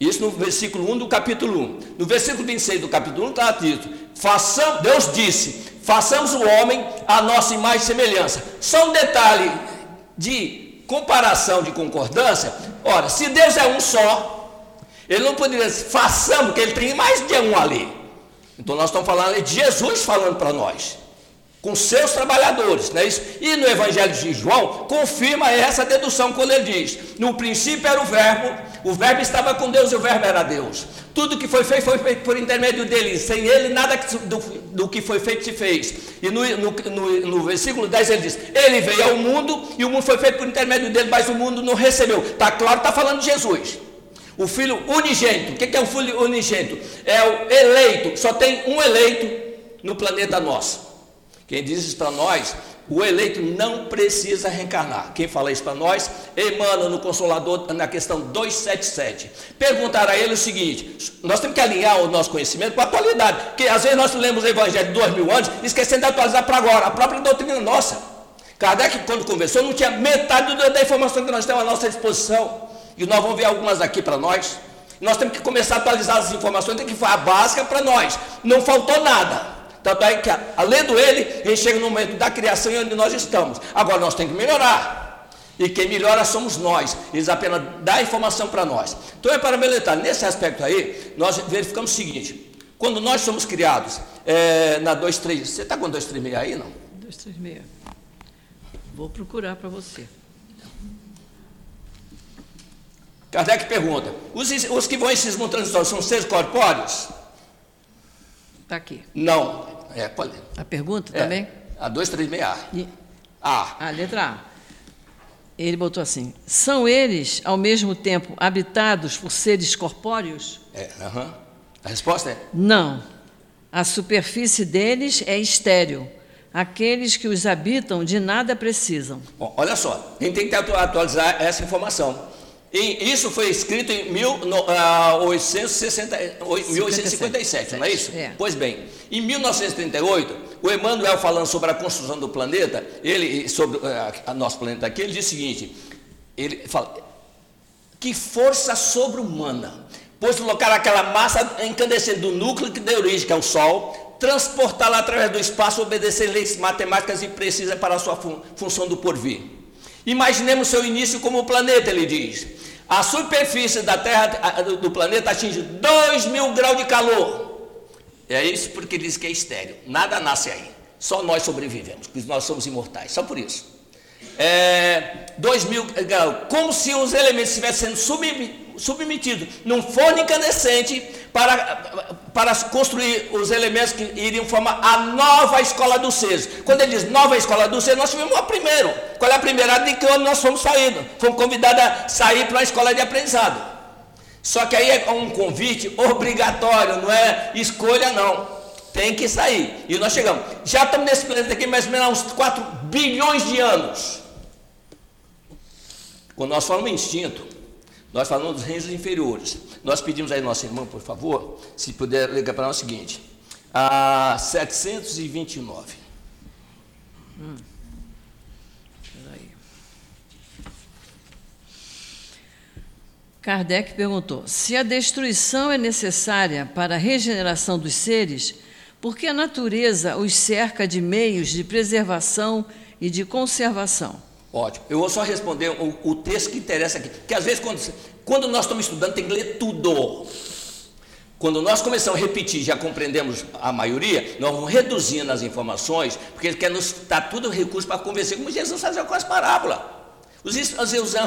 Isso no versículo 1 do capítulo 1. No versículo 26 do capítulo 1 está dito: façam, Deus disse: façamos o homem a nossa imagem e semelhança. Só um detalhe de comparação, de concordância. Ora, se Deus é um só, ele não poderia dizer, façamos, porque ele tem mais de um ali. Então nós estamos falando de Jesus falando para nós, com seus trabalhadores, não é isso? E no Evangelho de João, confirma essa dedução quando ele diz: no princípio era o Verbo, o Verbo estava com Deus e o Verbo era Deus. Tudo que foi feito foi feito por intermédio dele. Sem ele, nada do, do que foi feito se fez. E no, no, no, no, versículo 10 ele diz: Ele veio ao mundo e o mundo foi feito por intermédio dele, mas o mundo não recebeu. Está claro, está falando de Jesus. O filho unigênito. O que é o filho unigênito? É o eleito. Só tem um eleito no planeta nosso. Quem diz isso para nós o eleito não precisa reencarnar. Quem fala isso para nós? Emmanuel no Consolador, na questão 277. Perguntar a ele o seguinte: nós temos que alinhar o nosso conhecimento com a atualidade, porque às vezes nós lemos o Evangelho de dois mil anos, esquecendo de atualizar para agora, a própria doutrina nossa. Kardec, quando conversou, não tinha metade da informação que nós temos à nossa disposição. E nós vamos ver algumas aqui para nós. Nós temos que começar a atualizar as informações, tem que a básica para nós. Não faltou nada. Tanto é que, além ele, ele chega no momento da criação e onde nós estamos. Agora nós temos que melhorar. E quem melhora somos nós. Eles apenas dão informação para nós. Então é para militar. Nesse aspecto aí, nós verificamos o seguinte: quando nós somos criados é, na 236, você está com 236 aí, não? 236.
Vou procurar para você.
Kardec pergunta: os, os que vão em cismo transitório são seres corpóreos?
Está aqui.
Não. É, pode.
A pergunta
é,
também?
A 236A.
E-
A.
A letra A. Ele botou assim: são eles, ao mesmo tempo, habitados por seres corpóreos?
É, aham. A resposta é:
Não. A superfície deles é estéril. Aqueles que os habitam de nada precisam.
Bom, olha só, a gente tem que atu- atualizar essa informação. E isso foi escrito em ah, 1860 oi- 1857, não é isso?
É.
Pois bem, em 1938, o Emmanuel falando sobre a construção do planeta, ele sobre ah, o nosso planeta aqui, ele diz o seguinte: ele fala, que força sobre-humana, pois colocar aquela massa incandescente do núcleo que deu origem, que é o Sol, transportá-la através do espaço, obedecer leis matemáticas e precisas para a sua fun- função do porvir. Imaginemos seu início como o planeta, ele diz. A superfície da Terra, do planeta, atinge 2 mil graus de calor. É isso porque diz que é estéreo. Nada nasce aí. Só nós sobrevivemos, porque nós somos imortais. Só por isso. É, 2 mil graus. Como se os elementos estivessem sendo submetidos num forno incandescente para, para construir os elementos que iriam formar a nova escola dos seres. Quando ele diz nova escola dos seres, nós tivemos a primeiro. Qual é a primeira? De que onde nós fomos saindo. Fomos convidados a sair para uma escola de aprendizado. Só que aí é um convite obrigatório, não é escolha não. Tem que sair. E nós chegamos. Já estamos nesse planeta aqui mais ou menos uns 4 bilhões de anos. Quando nós falamos instinto, nós falamos dos reinos inferiores. Nós pedimos aí nossa irmã, por favor, se puder ligar para nós o seguinte. A 729.
Peraí. Kardec perguntou: se a destruição é necessária para a regeneração dos seres, por que a natureza os cerca de meios de preservação e de conservação?
Ótimo. Eu vou só responder o, o texto que interessa aqui. Porque às vezes, quando, quando nós estamos estudando, tem que ler tudo. Quando nós começamos a repetir, já compreendemos a maioria, nós vamos reduzindo as informações, porque ele quer nos dar tudo recurso para convencer, como Jesus fazia com as parábolas. Os os os- os não,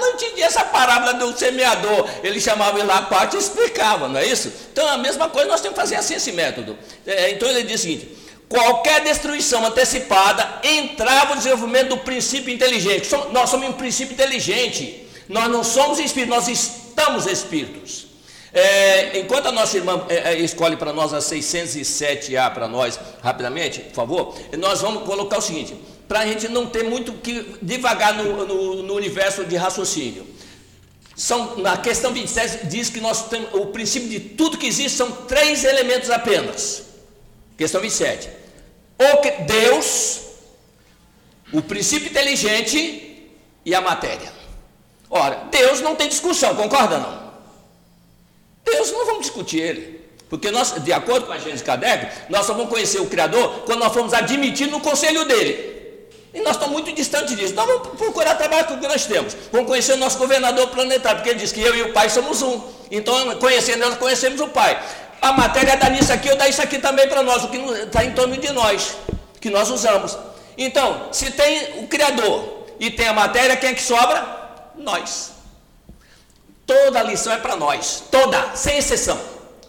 não entendi essa parábola do semeador. Ele chamava ele lá à parte e explicava, não é isso? Então a mesma coisa nós temos que fazer assim esse método. É, então ele diz o seguinte: qualquer destruição antecipada entrava no desenvolvimento do princípio inteligente. Nós somos um princípio inteligente. Nós não somos espíritos, nós estamos espíritos. É, enquanto a nossa irmã é, é, escolhe para nós a 607A para nós, rapidamente, por favor, nós vamos colocar o seguinte: para a gente não ter muito que devagar no, no, no universo de raciocínio. São, na questão 27 diz que nós temos o princípio de tudo que existe são três elementos apenas. Questão 27. O que, Deus, o princípio inteligente e a matéria. Ora, Deus não tem discussão, concorda não? Deus não vamos discutir ele. Porque nós, de acordo com a Gênesis Kardec, nós só vamos conhecer o Criador quando nós formos admitir no conselho dele. E nós estamos muito distantes disso. Nós vamos procurar trabalhar com o que nós temos. Vamos conhecer o nosso governador planetário, porque ele diz que eu e o Pai somos um. Então, conhecendo nós conhecemos o Pai. A matéria dá nisso aqui, eu dá isso aqui também para nós, o que está em torno de nós, que nós usamos. Então, se tem o Criador e tem a matéria, quem é que sobra? Nós. Toda a lição é para nós, toda, sem exceção,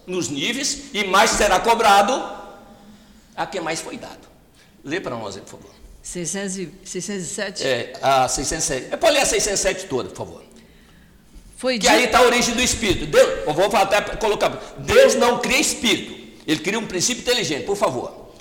nos níveis, e mais será cobrado a quem mais foi dado. Lê para nós, aí, por favor.
600 e- 607?
É, a 607. É para ler a 607 toda, por favor.
Foi
Que
dito,
aí está a origem do espírito. Deus, eu vou até colocar. Deus não cria espírito. Ele cria um princípio inteligente, por favor.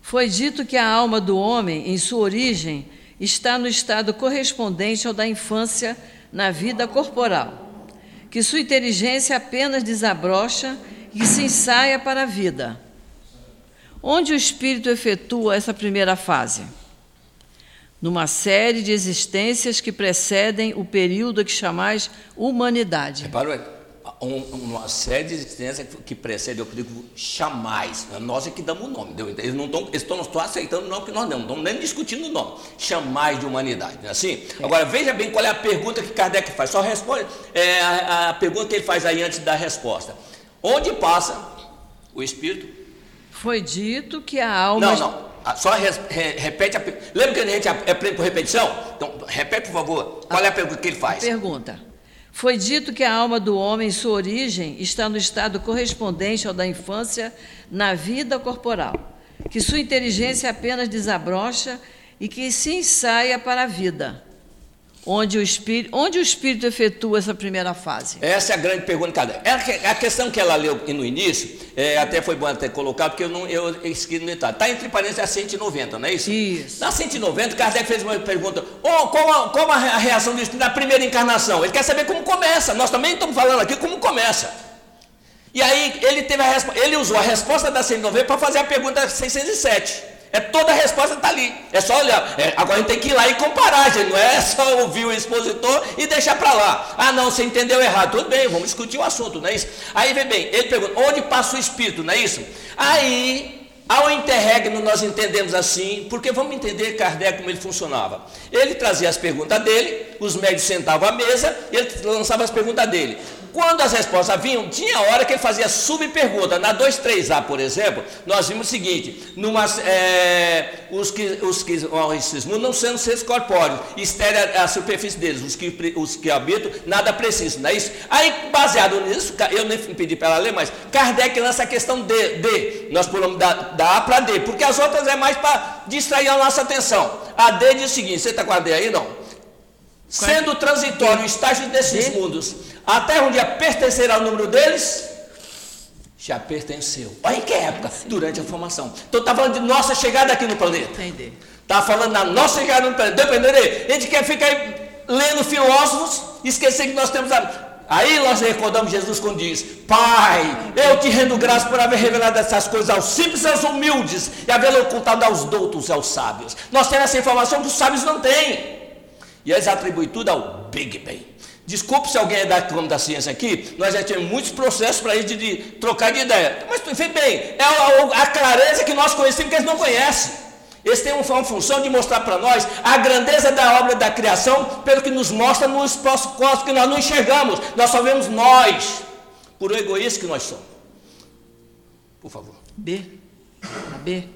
foi dito que a alma do homem, em sua origem, está no estado correspondente ao da infância na vida corporal, que sua inteligência apenas desabrocha e se ensaia para a vida. Onde o espírito efetua essa primeira fase? Numa série de existências que precedem o período que chamais humanidade.
Reparou? Um- uma série de existências que precede, eu digo, jamais. Nós é que damos o nome. Eles não estão, estão aceitando o nome que nós damos, não estão nem discutindo o nome. Jamais de humanidade, não é assim? Agora, veja bem qual é a pergunta que Kardec faz. Só responde é, a, a pergunta que ele faz aí antes da resposta. Onde passa o espírito?
Foi dito que a alma.
Não, não. Ah, só re, re, repete a Lembra que a gente aprende por repetição? Então, repete, por favor. Qual é a pergunta que ele faz?
Pergunta. Foi dito que a alma do homem, sua origem, está no estado correspondente ao da infância na vida corporal, que sua inteligência apenas desabrocha e que se ensaia para a vida onde o espírito, onde o espírito efetua essa primeira fase?
Essa é a grande pergunta, Kardec. É a questão que ela leu no início, é, até foi bom ter colocado, porque eu não eu esqueci no detalhe. Está entre parênteses a 190, não é isso?
Isso.
Na 190, Kardec fez uma pergunta: oh, qual, a, qual a reação do espírito na primeira encarnação? Ele quer saber como começa. Nós também estamos falando aqui como começa. E aí ele teve a ele usou a resposta da 190 para fazer a pergunta 607. É toda a resposta está ali. É só olhar. É, agora a gente tem que ir lá e comparar, gente. Não é só ouvir o expositor e deixar para lá. Ah, não, você entendeu errado. Tudo bem, vamos discutir o assunto, não é isso? Aí vem bem, ele pergunta, onde passa o espírito, não é isso? Aí, ao interregno, nós entendemos assim, porque vamos entender Kardec como ele funcionava. Ele trazia as perguntas dele, os médicos sentavam à mesa, ele lançava as perguntas dele. Quando as respostas vinham, tinha hora que ele fazia subpergunta. Na 2.3a, por exemplo, nós vimos o seguinte: numa, é, os que, os que mundos não sendo seres corpóreos, estéreo a superfície deles, os que, os que habitam, nada preciso, não é isso? Aí, baseado nisso, eu nem pedi para ela ler, mas Kardec lança a questão de, de nós pulamos da, da A para D, porque as outras é mais para distrair a nossa atenção. A D diz o seguinte: você está com a D aí? Não. Sendo transitório o estágio desses mundos até um dia pertencerá ao número deles, já pertenceu. Olha em que época? Durante a formação. Então está falando de nossa chegada aqui no planeta.
Entendi.
Está falando da nossa chegada no planeta. Deu para entender? A gente quer ficar lendo filósofos e esquecer que nós temos a. Aí nós recordamos Jesus quando diz: Pai, eu te rendo graça por haver revelado essas coisas aos simples e aos humildes e haver ocultado aos doutos e aos sábios. Nós temos essa informação que os sábios não têm. E eles atribuem tudo ao Big Bang. Desculpe se alguém é da ramo da ciência aqui, nós já tivemos muitos processos para isso de, de, trocar de ideia. Mas vê bem, é a, a, clareza que nós conhecemos que eles não conhecem. Eles têm uma função de mostrar para nós a grandeza da obra da criação, pelo que nos mostra no espaço cósmico que nós não enxergamos. Nós só vemos nós, por o egoísta que nós somos. Por favor.
B. A B.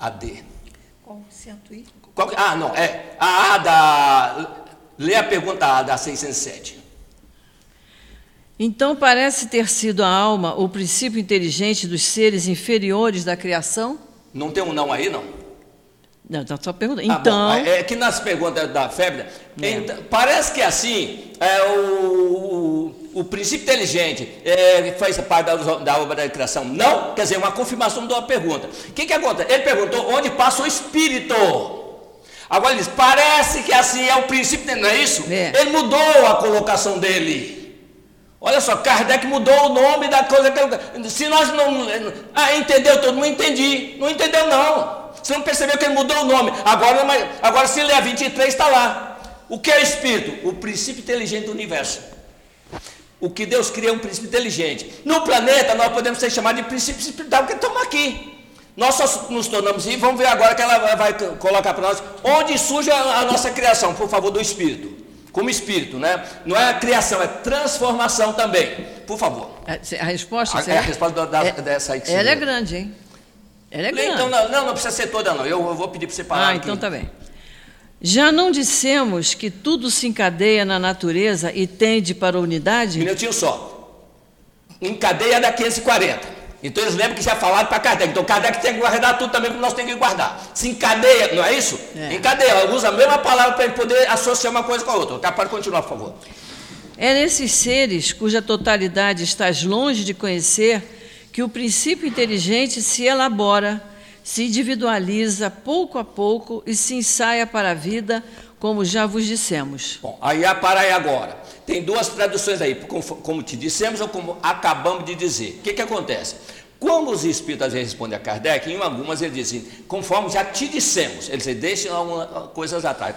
A D.
Qual cento
I? Qual, ah, não, é a A da Lê a pergunta A da 607.
Então parece ter sido a alma o princípio inteligente dos seres inferiores da criação?
Não tem um não aí, não?
Não, está só perguntando. Ah, então. Bom,
é que nas perguntas da febre, é. então, parece que assim, é, o, o, o princípio inteligente é, faz parte da, da, obra da criação. Não, quer dizer, uma confirmação de uma pergunta. O que, que acontece? Ele perguntou onde passa o espírito. Agora ele diz, parece que assim é o princípio não é isso? É. Ele mudou a colocação dele. Olha só, Kardec mudou o nome da coisa. Que, se nós não. Ah, entendeu todo mundo? Entendi. Não entendeu, não. Você não percebeu que ele mudou o nome. Agora, agora se ler a 23, está lá. O que é o Espírito? O princípio inteligente do universo. O que Deus cria é um princípio inteligente. No planeta, nós podemos ser chamados de princípio espiritual, porque estamos aqui. Nós só nos tornamos e vamos ver agora que ela vai colocar para nós onde surge a, nossa criação, por favor, do Espírito. Como Espírito, né? Não é a criação, é transformação também. Por favor.
É, a, resposta
a, é a resposta da, é, dessa aí que
Ela é grande, hein? Ela é grande.
Então, não, não, não precisa ser toda, não. Eu, eu vou pedir para você parar.
Ah,
aqui.
então tá bem. Já não dissemos que tudo se encadeia na natureza e tende para a unidade?
Um minutinho só. Encadeia da 540. Então eles lembram que já falaram para Kardec. Então Kardec tem que guardar tudo também como nós temos que guardar. Se encadeia, não é isso? É. Encadeia, usa a mesma palavra para poder associar uma coisa com a outra. Pode continuar, por favor.
É nesses seres cuja totalidade estás longe de conhecer que o princípio inteligente se elabora, se individualiza pouco a pouco e se ensaia para a vida, como já vos dissemos.
Bom, aí para aí agora. Tem duas traduções aí, como te dissemos ou como acabamos de dizer. O que, que acontece? Como os espíritos respondem a Kardec, em algumas ele diz assim, conforme já te dissemos, eles deixam algumas coisas atrás.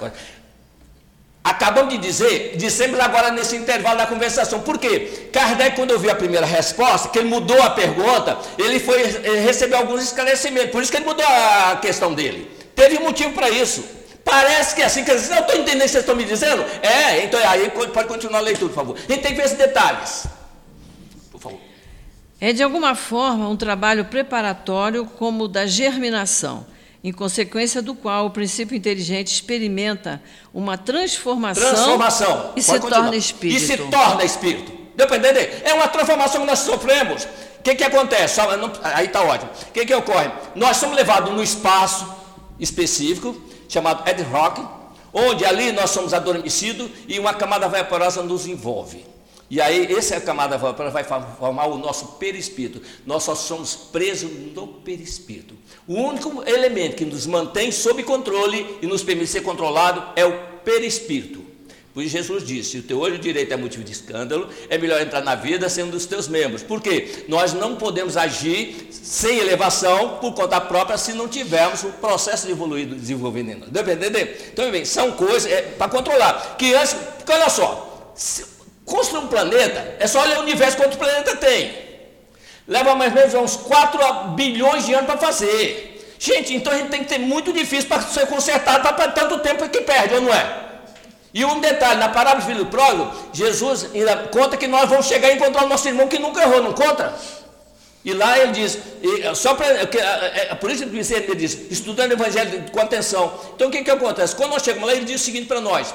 Acabamos de dizer, dissemos agora nesse intervalo da conversação. Por quê? Kardec, quando ouviu a primeira resposta, que ele mudou a pergunta, ele foi ele recebeu alguns esclarecimentos. Por isso que ele mudou a questão dele. Teve motivo para isso. Parece que é assim, quer dizer, eu estou entendendo o que vocês estão me dizendo? É, então aí pode continuar a leitura, por favor. A gente tem que ver esses detalhes. Por favor.
É de alguma forma um trabalho preparatório como o da germinação. em consequência do qual o princípio inteligente experimenta uma transformação,
Transformação.
e
Pode
se
continuar.
torna espírito.
E se torna espírito. Deu para entender? É uma transformação que nós sofremos. O que, que acontece? Aí está ótimo. O que, que ocorre? Nós somos levados num espaço específico, chamado ad hoc, onde ali nós somos adormecidos e uma camada vaporosa nos envolve. E aí, essa camada vaporosa vai formar o nosso perispírito. Nós só somos presos no perispírito. O único elemento que nos mantém sob controle e nos permite ser controlado é o perispírito. Por isso Jesus disse: se o teu olho direito é motivo de escândalo, é melhor entrar na vida sendo dos teus membros. Por quê? Nós não podemos agir sem elevação por conta própria se não tivermos o processo de evoluir, desenvolvendo em nós. Deu para entender? Então, bem, são coisas é, para controlar. Que antes, porque olha só, construir um planeta, é só olhar o universo quanto o planeta tem. Leva mais ou menos uns 4 bilhões de anos para fazer. Gente, então a gente tem que ter muito difícil para ser consertado para tanto tempo que perde, ou não é? E um detalhe, na parábola do filho pródigo, Jesus ainda conta que nós vamos chegar a encontrar o nosso irmão que nunca errou, não conta? E lá ele diz, e, só para, é, é, por isso que ele diz, estudando o evangelho com atenção. Então o que, que acontece? Quando nós chegamos lá, ele diz o seguinte para nós.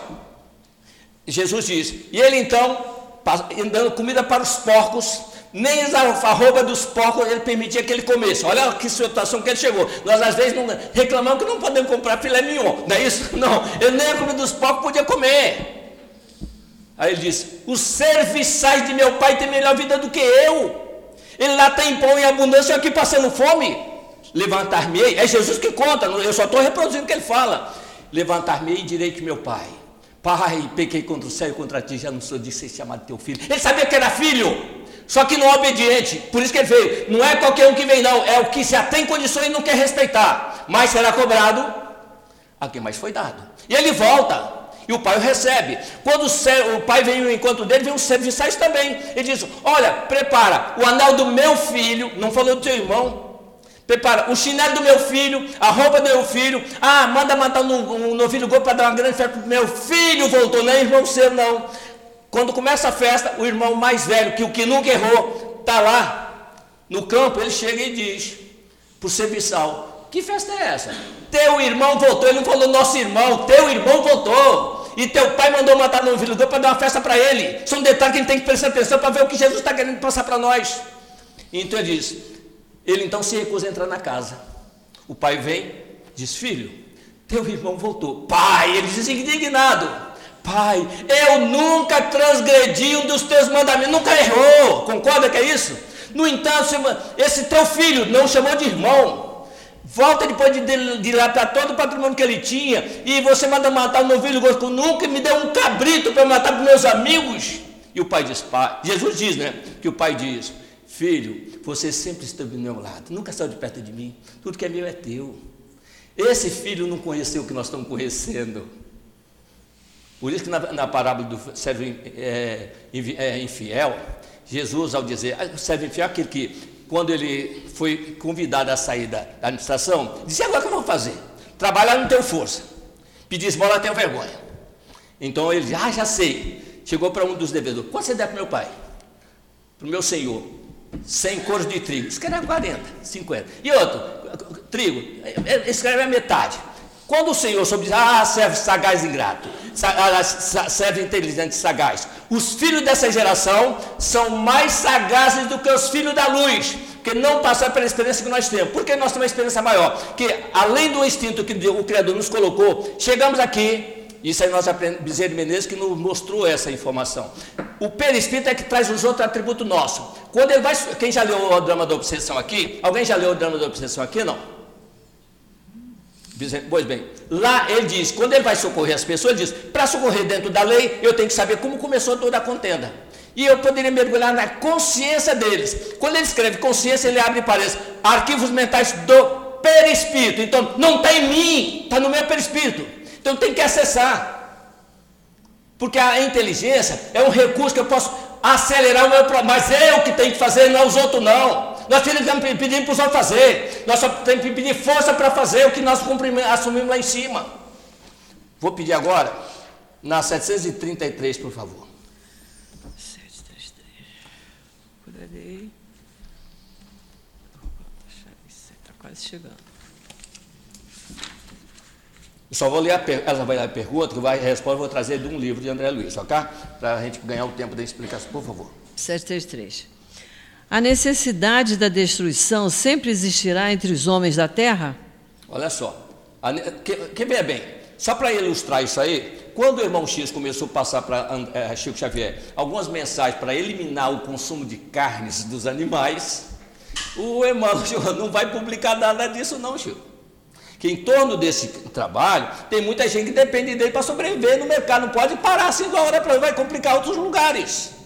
Jesus diz, e ele então, dando comida para os porcos, nem a arroba dos porcos ele permitia que ele comesse. Olha que situação que ele chegou. Nós às vezes não, reclamamos que não podemos comprar filé mignon, não é isso? Não, ele nem a comida dos porcos podia comer. Aí ele diz: Os serviçais de meu pai têm melhor vida do que eu. Ele lá tem pão em abundância, eu aqui passando fome. Levantar-me-ei, é Jesus que conta, eu só estou reproduzindo o que ele fala. Levantar-me-ei e direi que meu pai, pai, pequei contra o céu e contra ti, já não sou de ser chamado teu filho. Ele sabia que era filho, só que não é obediente, por isso que ele veio. Não é qualquer um que vem, não, é o que já tem condições e não quer respeitar, mas será cobrado a quem mais foi dado. E ele volta, e o pai o recebe. Quando o, o pai vem ao encontro dele, vem os serviçais também. Ele diz: Olha, prepara o anel do meu filho, não falou do teu irmão. Prepara o chinelo do meu filho, a roupa do meu filho. Ah, manda matar um, um novilho gordo para dar uma grande festa. Meu filho voltou, não é irmão seu, não. Quando começa a festa, o irmão mais velho, que o que nunca errou, está lá no campo, ele chega e diz para o serviçal: Que festa é essa? Teu irmão voltou. Ele não falou nosso irmão, teu irmão voltou. E teu pai mandou matar no filho para dar uma festa para ele. São detalhes que a gente tem que prestar atenção para ver o que Jesus está querendo passar para nós. Então ele diz: Ele então se recusa a entrar na casa. O pai vem, diz: Filho, teu irmão voltou. Pai, ele diz indignado. Pai, eu nunca transgredi um dos teus mandamentos, nunca errou. Concorda que é isso? No entanto, esse teu filho não chamou de irmão. Volta depois de dilatar todo o patrimônio que ele tinha e você manda matar um novilho gosto, nunca me deu um cabrito para matar para meus amigos. E o pai diz, pai, Jesus diz, né? Que o pai diz, filho, você sempre esteve do meu lado, nunca saiu de perto de mim, tudo que é meu é teu. Esse filho não conheceu o que nós estamos conhecendo. Por isso que na, na parábola do servo é, é, infiel, Jesus, ao dizer, ah, servo infiel é aquele que, quando ele foi convidado a sair da, administração, disse, agora o que eu vou fazer? Trabalhar não tenho força, pedir esmola tenho vergonha. Então ele disse, ah, já sei. Chegou para um dos devedores, quanto você der para meu pai? Para o meu senhor, 100 coros de trigo. Escreve 40, 50. E outro, trigo, escreve a metade. Quando o Senhor soube dizer, ah, servo sagaz ingrato, servo inteligente e sagaz, os filhos dessa geração são mais sagazes do que os filhos da luz, porque não passaram pela experiência que nós temos. Porque nós temos uma experiência maior, que além do instinto que o Criador nos colocou, chegamos aqui, isso aí nós aprendemos, Bezerra Menezes que nos mostrou essa informação. O perispírito é que traz os outros atributos nossos. Quando ele vai, quem já leu o drama da obsessão aqui? Alguém já leu o drama da obsessão aqui? Não? Pois bem, lá ele diz, quando ele vai socorrer as pessoas, ele diz, para socorrer dentro da lei, eu tenho que saber como começou toda a contenda. E eu poderia mergulhar na consciência deles. Quando ele escreve consciência, ele abre parece arquivos mentais do perispírito. Então, não está em mim, está no meu perispírito. Então tem que acessar. Porque a inteligência é um recurso que eu posso acelerar o meu mas eu que tenho que fazer, não os outros não. Nós temos que pedir para os outros fazer. Nós só temos que pedir força para fazer o que nós assumimos lá em cima. Vou pedir agora, na 733, por favor.
733. Curarei. Está quase chegando.
só vou ler a per... ela vai ler a pergunta, que vai a resposta eu vou trazer de um livro de André Luiz, ok? Para a gente ganhar o tempo da explicação, por favor.
733. A necessidade da destruição sempre existirá entre os homens da terra?
Olha só, a... que, veja bem, só para ilustrar isso aí, quando o irmão X começou a passar para é, Chico Xavier algumas mensagens para eliminar o consumo de carnes dos animais, o irmão não vai publicar nada disso, não, Chico que em torno desse trabalho tem muita gente que depende dele para sobreviver no mercado, não pode parar assim da hora para vai complicar outros lugares.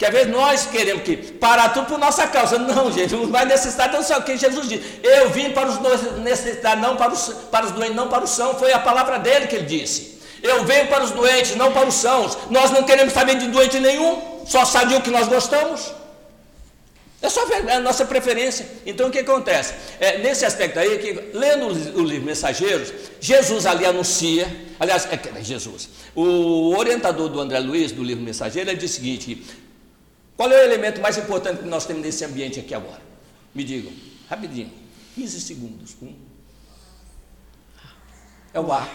Que às vezes nós queremos que parar tudo por nossa causa. Não, gente, os mais necessitados não são o que Jesus diz. Eu vim para os necessitados, não para os, para os doentes, não para os sãos. Foi a palavra dele que ele disse. Eu venho para os doentes, não para os sãos. Nós não queremos saber de doente nenhum, só sabe o que nós gostamos. É só a nossa preferência. Então o que acontece? É, nesse aspecto aí, que, lendo o livro Mensageiros, Jesus ali anuncia, aliás, é, Jesus, o orientador do André Luiz, do livro Mensageiro, ele diz o seguinte: qual é o elemento mais importante que nós temos nesse ambiente aqui agora? Me digam, rapidinho, 15 segundos. Um. É o ar.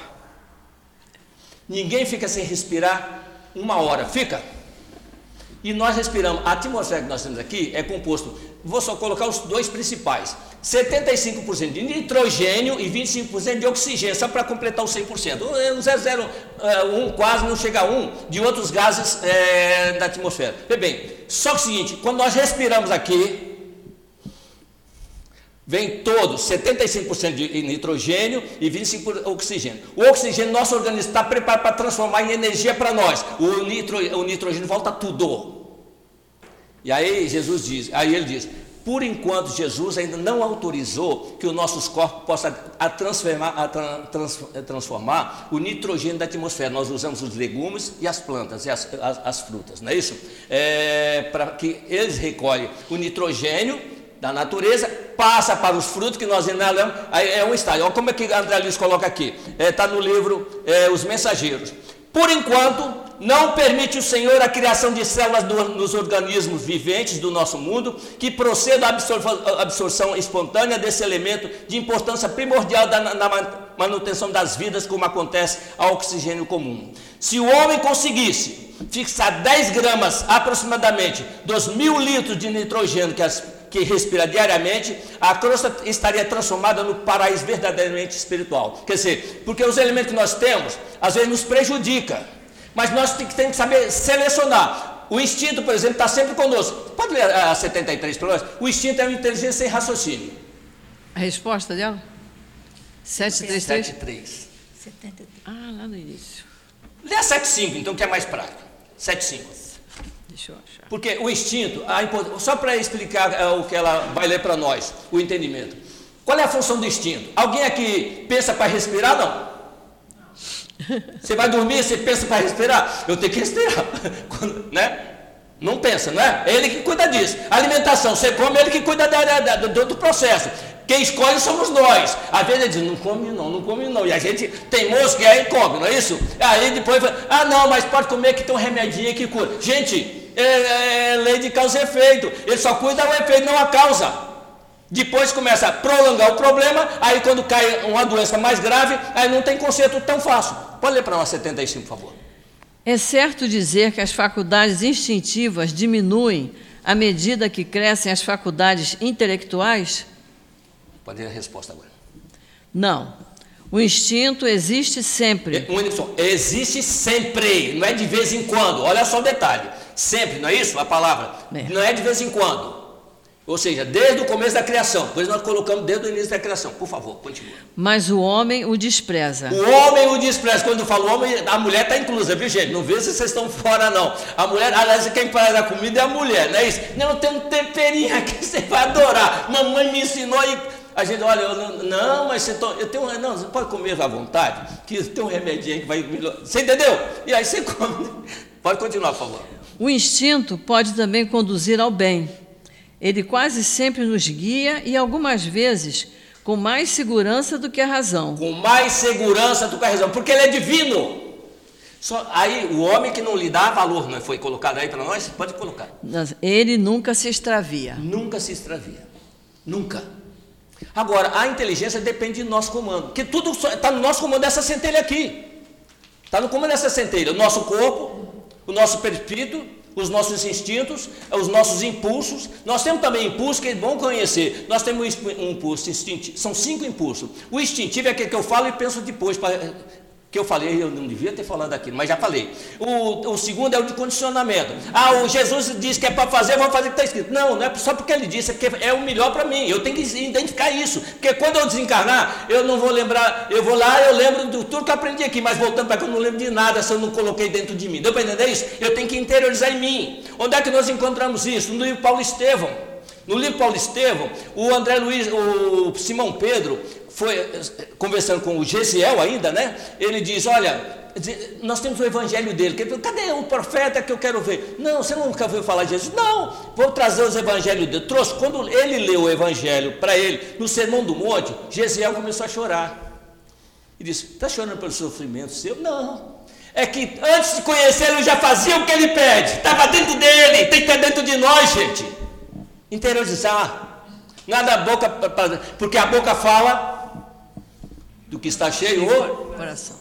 Ninguém fica sem respirar uma hora, fica? E nós respiramos, a atmosfera que nós temos aqui é composto, vou só colocar os dois principais: 75% de nitrogênio e 25% de oxigênio, só para completar os 100%. Um 001 quase não chega a 1 de outros gases é, da atmosfera. Vê bem, só que é o seguinte: quando nós respiramos aqui, Vem todos, 75% de nitrogênio e 25% de oxigênio. O oxigênio, nosso organismo está preparado para transformar em energia para nós. O, nitro, o nitrogênio volta tudo. E aí Jesus diz, aí ele diz, por enquanto Jesus ainda não autorizou que os nossos corpos possam transformar, a trans, transformar o nitrogênio da atmosfera. Nós usamos os legumes e as plantas e as, as, as frutas, não é isso? É, para que eles recolhem o nitrogênio da natureza, passa para os frutos que nós inalamos, aí é um estágio. Olha como é que André Luiz coloca aqui, está é, tá no livro é, Os Mensageiros. Por enquanto, não permite o Senhor a criação de células do, nos organismos viventes do nosso mundo que proceda à absorção espontânea desse elemento de importância primordial da, na manutenção das vidas, como acontece ao oxigênio comum. Se o homem conseguisse fixar 10 gramas aproximadamente dos mil litros de nitrogênio que as que respira diariamente, a crosta estaria transformada no paraíso verdadeiramente espiritual. Quer dizer, porque os elementos que nós temos, às vezes nos prejudica, mas nós temos que saber selecionar. O instinto, por exemplo, está sempre conosco. Pode ler a 73 para nós? O instinto é uma inteligência sem raciocínio.
A resposta dela? 733?
73.
73. Ah, lá no início.
Lê a 75, então, que é mais prático. 75. Deixa eu achar. Porque o instinto, a, só para explicar é, o que ela vai ler para nós, o entendimento. Qual é a função do instinto? Alguém aqui pensa para respirar? Não. Você vai dormir, você pensa para respirar? Eu tenho que respirar. Quando, né? Não pensa, não é? É ele que cuida disso. Alimentação, você come, é ele que cuida da, da, do, do processo. Quem escolhe somos nós. Às vezes ele diz, não come não, não come não. E a gente tem moço que aí come, não é isso? Aí depois fala, ah não, mas pode comer que tem um remedinho que cura. Gente, é, é lei de causa e efeito. Ele só cuida do efeito, não a causa. Depois começa a prolongar o problema, aí quando cai uma doença mais grave, aí não tem conserto tão fácil. Pode ler para nós 75, por favor.
É certo dizer que as faculdades instintivas diminuem à medida que crescem as faculdades intelectuais?
Pode ler a resposta agora.
Não. O instinto existe sempre.
É, existe sempre, não é de vez em quando. Olha só o detalhe. Sempre, não é isso a palavra? É. Não é de vez em quando. Ou seja, desde o começo da criação. Pois nós colocamos desde o início da criação. Por favor, continue.
Mas o homem o despreza.
O homem o despreza. Quando eu falo homem, a mulher está inclusa, viu gente? Não vê se vocês estão fora, não. A mulher, aliás, quem faz a comida é a mulher, não é isso? Não, tem um temperinho aqui que você vai adorar. Mamãe me ensinou e a gente olha, eu não, não, mas você to, eu tenho, não, você pode comer à vontade, que tem um remedinho que vai melhorar. Você entendeu? E aí você come. Pode continuar, por favor.
O instinto pode também conduzir ao bem. Ele quase sempre nos guia e algumas vezes com mais segurança do que a razão.
Com mais segurança do que a razão, porque ele é divino. Só, aí o homem que não lhe dá valor, não foi colocado aí para nós? Pode colocar.
Ele nunca se extravia.
Nunca se extravia. Nunca. Agora, a inteligência depende do nosso comando, porque tudo está no nosso comando dessa centelha aqui. Está no comando dessa centelha, o nosso corpo, o nosso perispírito, os nossos instintos, os nossos impulsos. Nós temos também impulsos que é bom conhecer. Nós temos um impulso instintivo, são cinco impulsos. O instintivo é aquele que eu falo e penso depois para que eu falei, eu não devia ter falado aquilo, mas já falei. O, o segundo é o de condicionamento. Ah, o Jesus disse que é para fazer, eu vou fazer o que está escrito. Não, não é só porque ele disse, é porque é o melhor para mim. Eu tenho que identificar isso. Porque quando eu desencarnar, eu não vou lembrar, eu vou lá, eu lembro de tudo que eu aprendi aqui, mas voltando para cá, eu não lembro de nada se eu não coloquei dentro de mim. Deu para entender isso? Eu tenho que interiorizar em mim. Onde é que nós encontramos isso? No livro Paulo Estevão. No livro Paulo Estevão, o André Luiz, o Simão Pedro, foi conversando com o Gesiel ainda, né? Ele diz: Olha, nós temos o evangelho dele. Cadê o profeta que eu quero ver? Não, você nunca ouviu falar de Jesus? Não, vou trazer os evangelhos dele. Trouxe, quando ele leu o evangelho para ele, no Sermão do Monte, Gesiel começou a chorar. E disse: Está chorando pelo sofrimento seu? Não. É que antes de conhecer ele já fazia o que ele pede. Estava dentro dele, tem que estar dentro de nós, gente. Interiorizar. Nada a boca, porque a boca fala do que está cheio o
coração.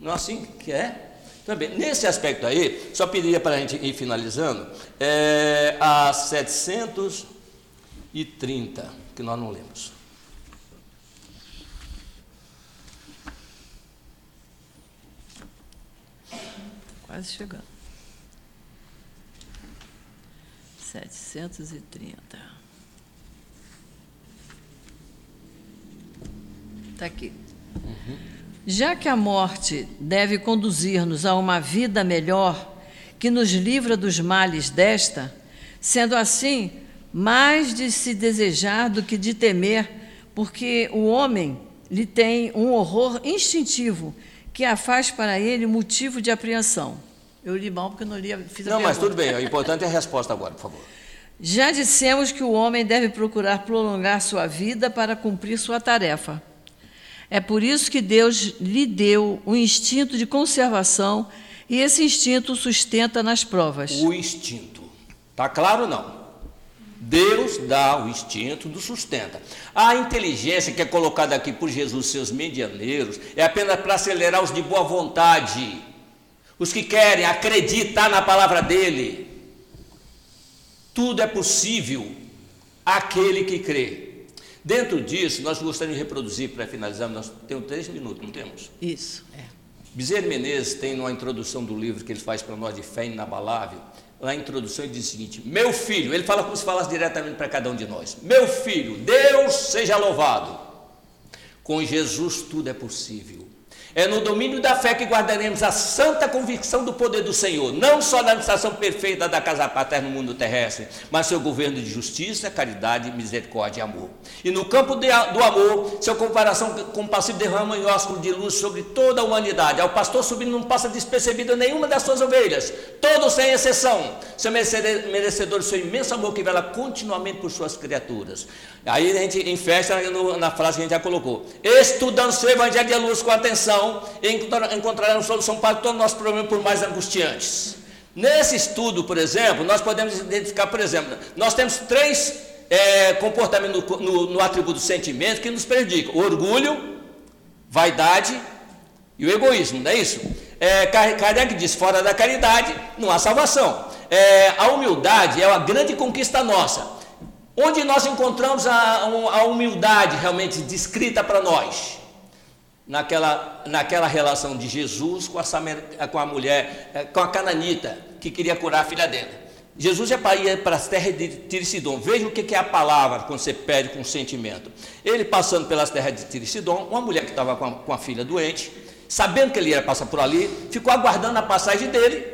Não é assim que é? Também, nesse aspecto aí, só pediria para a gente ir finalizando, é, a 730, que nós não lemos.
Quase chegando. 730. Está aqui. Já que a morte deve conduzir-nos a uma vida melhor, que nos livra dos males desta, sendo assim, mais de se desejar do que de temer, porque o homem lhe tem um horror instintivo que a faz para ele motivo de apreensão. Eu li mal porque não li, fiz a
Não, mas tudo bem, o importante é a resposta agora, por favor.
Já dissemos que o homem deve procurar prolongar sua vida para cumprir sua tarefa. É por isso que Deus lhe deu um instinto de conservação e esse instinto sustenta nas provas.
O instinto. Tá claro não? Deus dá o instinto do sustenta. A inteligência que é colocada aqui por Jesus, seus medianeiros, é apenas para acelerar os de boa vontade, os que querem acreditar na palavra dele. Tudo é possível aquele que crê. Dentro disso, nós gostaríamos de reproduzir, para finalizar, nós temos três minutos, não temos?
Isso, é.
Bezerra Menezes tem numa introdução do livro que ele faz para nós de fé inabalável, na introdução ele diz o seguinte: Meu filho, ele fala como se falasse diretamente para cada um de nós: Meu filho, Deus seja louvado. Com Jesus tudo é possível. É no domínio da fé que guardaremos a santa convicção do poder do Senhor, não só na administração perfeita da casa paterna no mundo terrestre, mas seu governo de justiça, caridade, misericórdia e amor. E no campo de, do amor, seu comparação compassiva derrama em ósculo de luz sobre toda a humanidade. Ao pastor subindo não passa despercebido nenhuma das suas ovelhas, todos sem exceção, seu merecedor, seu imenso amor que vela continuamente por suas criaturas. Aí a gente enfecha na frase que a gente já colocou: estudando seu evangelho de luz com atenção encontraremos solução para todos os nossos problemas, por mais angustiantes. Nesse estudo, por exemplo, nós podemos identificar, por exemplo, nós temos três é, comportamentos no, no, no, atributo sentimento que nos prejudicam: o orgulho, vaidade e o egoísmo, não é isso? É, Kardec diz: fora da caridade não há salvação. É, a humildade é uma grande conquista nossa. Onde nós encontramos a, a humildade realmente descrita para nós? Naquela, naquela relação de Jesus com a, com a mulher, eh, com a cananita, que queria curar a filha dela. Jesus ia para as terras de Tiricidom. Veja o que é a palavra quando você pede com sentimento. Ele passando pelas terras de Tiricidom, uma mulher que estava com, com a filha doente, sabendo que ele ia passar por ali, ficou aguardando a passagem dele,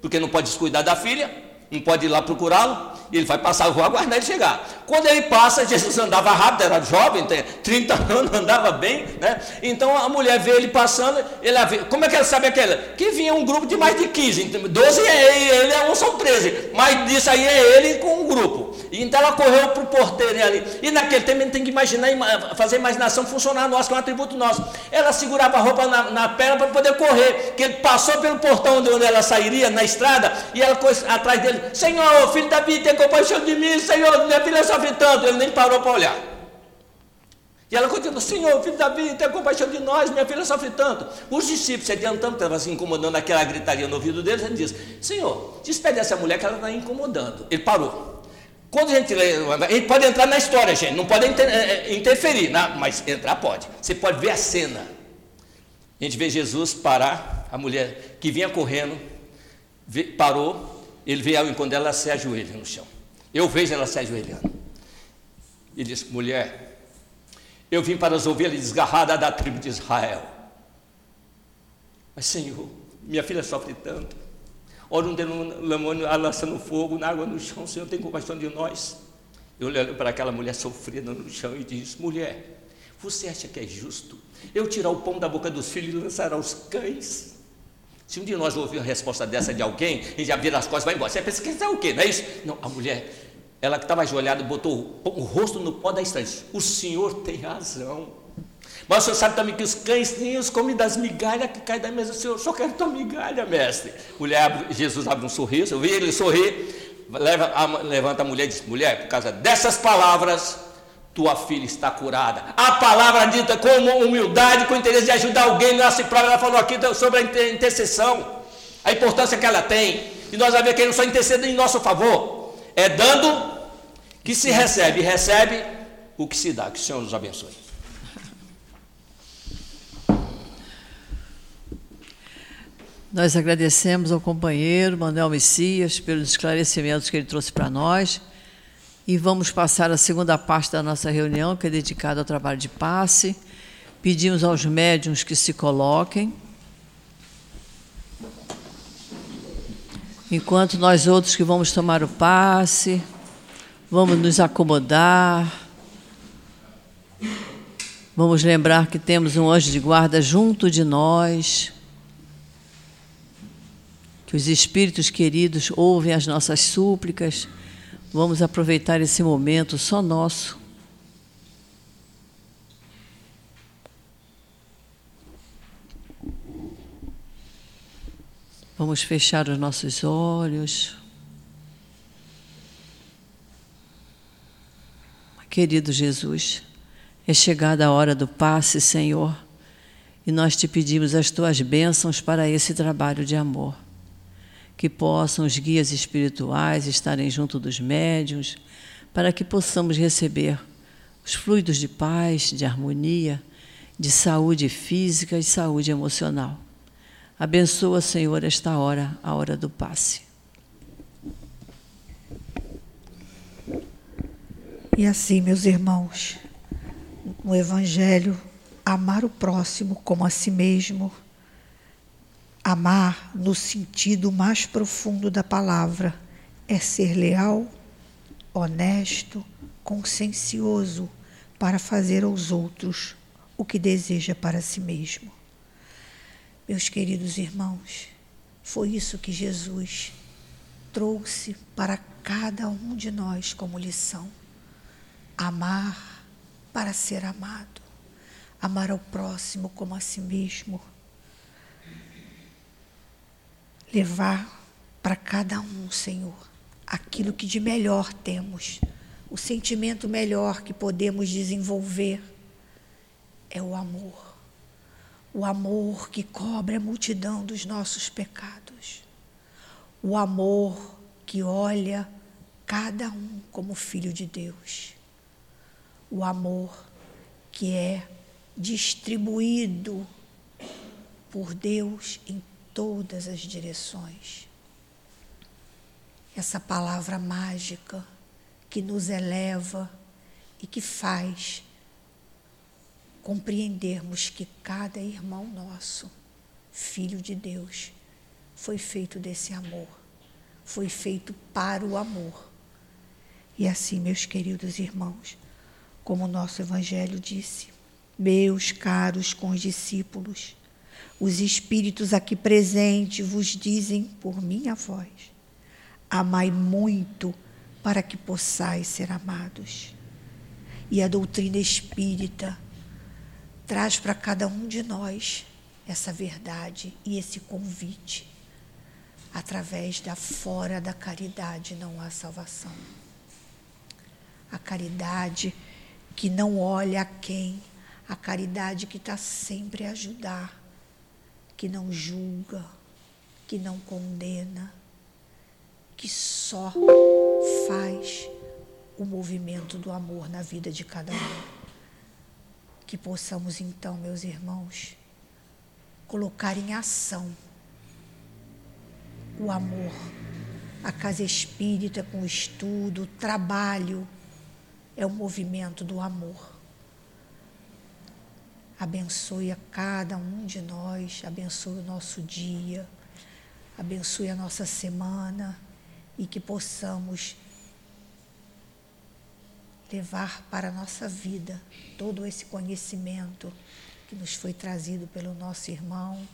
porque não pode descuidar da filha, não pode ir lá procurá-lo, ele vai passar a rua aguardar ele chegar. Quando ele passa, Jesus andava rápido, era jovem, tem 30 anos, andava bem, né? Então a mulher vê ele passando, ele vê, como é que ela sabe aquela? Que vinha um grupo de mais de 15, 12 é ele, ele é um, são 13, mas disso aí é ele com um grupo. Então ela correu para o porteiro ali, e naquele tempo a gente tem que imaginar, fazer a imaginação funcionar nosso, que é um atributo nosso. Ela segurava a roupa na, na perna para poder correr, que ele passou pelo portão onde ela sairia, na estrada, e ela atrás dele, Senhor, filho da Davi, tem compaixão de mim, Senhor, minha filha sofre tanto. Ele nem parou para olhar. E ela continua, Senhor, filho da vida, tenha compaixão de nós, minha filha sofre tanto. Os discípulos se adiantando, estavam se incomodando aquela gritaria no ouvido deles, ele diz, Senhor, despede essa mulher que ela está incomodando. Ele parou. Quando a gente lê, pode entrar na história, gente, não pode é, é, interferir, não, mas entrar pode. Você pode ver a cena. A gente vê Jesus parar, a mulher que vinha correndo, parou, ele veio ao encontro dela, ela se ajoelha no chão. Eu vejo ela se ajoelhando. E diz, mulher, eu vim para as ovelhas desgarradas da tribo de Israel. Mas, Senhor, minha filha sofre tanto. Ora um demônio lançando fogo na água no chão, Senhor, tem compaixão de nós. Eu olho para aquela mulher sofrendo no chão e disse: Mulher, você acha que é justo eu tirar o pão da boca dos filhos e lançar aos cães? Se um de nós ouvir uma resposta dessa de alguém, e já vira as costas e vai embora. Você pensa que é o quê? Não é isso? Não, a mulher ela que estava ajoelhada botou o, rosto no pó da estante. O senhor tem razão. Mas o senhor sabe também que os cães comem das migalhas que caem da mesa. O senhor só quer tua migalha, mestre. Mulher abre, Jesus abre um sorriso, eu vi ele sorrir, leva, a, levanta a mulher e diz: Mulher, por causa dessas palavras, tua filha está curada. A palavra dita com humildade, com interesse de ajudar alguém, não é assim prova. Ela falou aqui sobre a intercessão, a importância que ela tem. E nós vamos ver que ele só intercede em nosso favor, é dando que se recebe, e recebe o que se dá. Que o Senhor nos abençoe.
Nós agradecemos ao companheiro Manuel Messias pelos esclarecimentos que ele trouxe para nós. E vamos passar a segunda parte da nossa reunião, que é dedicada ao trabalho de passe. Pedimos aos médiums que se coloquem. enquanto nós outros que vamos tomar o passe, vamos nos acomodar, vamos lembrar que temos um anjo de guarda junto de nós, que os espíritos queridos ouvem as nossas súplicas, vamos aproveitar esse momento só nosso Vamos fechar os nossos olhos. Querido Jesus, é chegada a hora do passe, Senhor, e nós te pedimos as tuas bênçãos para esse trabalho de amor. Que possam os guias espirituais estarem junto dos médiuns, para que possamos receber os fluidos de paz, de harmonia, de saúde física e saúde emocional. Abençoa, Senhor, esta hora, a hora do passe.
E assim, meus irmãos, no Evangelho, amar o próximo como a si mesmo, amar no sentido mais profundo da palavra, é ser leal, honesto, consciencioso para fazer aos outros o que deseja para si mesmo. Meus queridos irmãos, foi isso que Jesus trouxe para cada um de nós como lição. Amar para ser amado, amar ao próximo como a si mesmo, levar para cada um, Senhor, aquilo que de melhor temos, o sentimento melhor que podemos desenvolver é o amor. O amor que cobre a multidão dos nossos pecados, o amor que olha cada um como filho de Deus, o amor que é distribuído por Deus em todas as direções. Essa palavra mágica que nos eleva e que faz compreendermos que cada irmão nosso, filho de Deus, foi feito desse amor, foi feito para o amor. E assim, meus queridos irmãos, como o nosso Evangelho disse, meus caros condiscípulos, os Espíritos aqui presentes vos dizem por minha voz: amai muito para que possais ser amados. E a doutrina espírita traz para cada um de nós essa verdade e esse convite. Através da fora da caridade não há salvação. A caridade que não olha a quem, a caridade que está sempre a ajudar, que não julga, que não condena, que só faz o movimento do amor na vida de cada um. Que possamos então, meus irmãos, colocar em ação o amor, a casa espírita com o estudo, o trabalho, é o movimento do amor. Abençoe a cada um de nós, abençoe o nosso dia, abençoe a nossa semana e que possamos levar para a nossa vida todo esse conhecimento que nos foi trazido pelo nosso irmão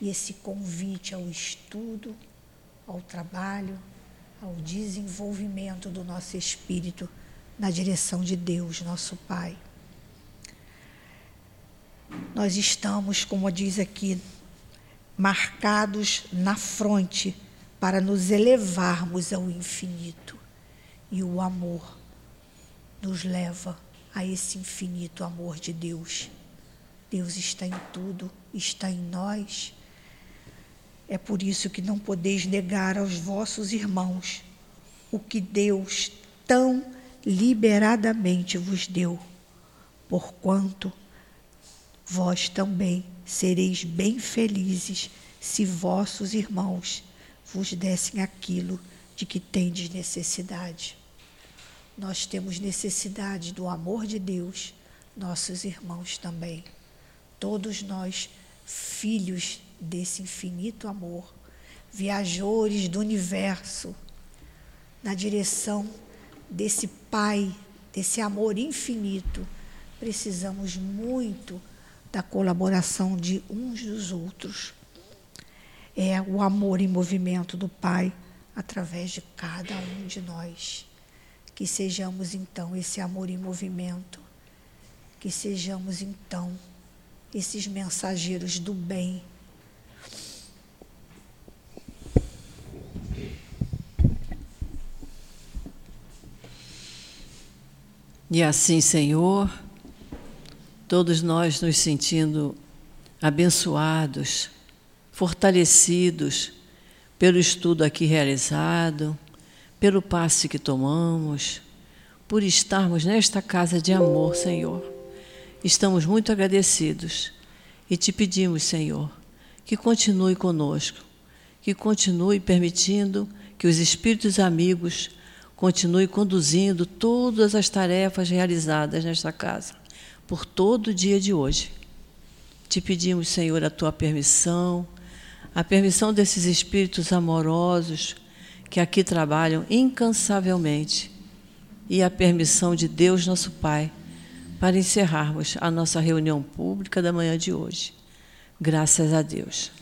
e esse convite ao estudo, ao trabalho, ao desenvolvimento do nosso espírito na direção de Deus, nosso Pai. Nós estamos, como diz aqui, marcados na fronte para nos elevarmos ao infinito. E o amor nos leva a esse infinito amor de Deus. Deus está em tudo, está em nós. É por isso que não podeis negar aos vossos irmãos o que Deus tão liberadamente vos deu, porquanto vós também sereis bem felizes se vossos irmãos vos dessem aquilo de que tendes necessidade. Nós temos necessidade do amor de Deus, nossos irmãos também. Todos nós, filhos desse infinito amor, viajores do universo, na direção desse Pai, desse amor infinito, precisamos muito da colaboração de uns dos outros. É o amor em movimento do Pai através de cada um de nós. Que sejamos então esse amor em movimento, que sejamos então esses mensageiros do bem
E assim, Senhor, todos nós nos sentindo abençoados, fortalecidos pelo estudo aqui realizado, pelo passe que tomamos, por estarmos nesta casa de amor, Senhor. Estamos muito agradecidos e te pedimos, Senhor, que continue conosco, que continue permitindo que os espíritos amigos continue conduzindo todas as tarefas realizadas nesta casa, por todo o dia de hoje. Te pedimos, Senhor, a tua permissão, a permissão desses espíritos amorosos que aqui trabalham incansavelmente e a permissão de Deus, nosso Pai, para encerrarmos a nossa reunião pública da manhã de hoje. Graças a Deus.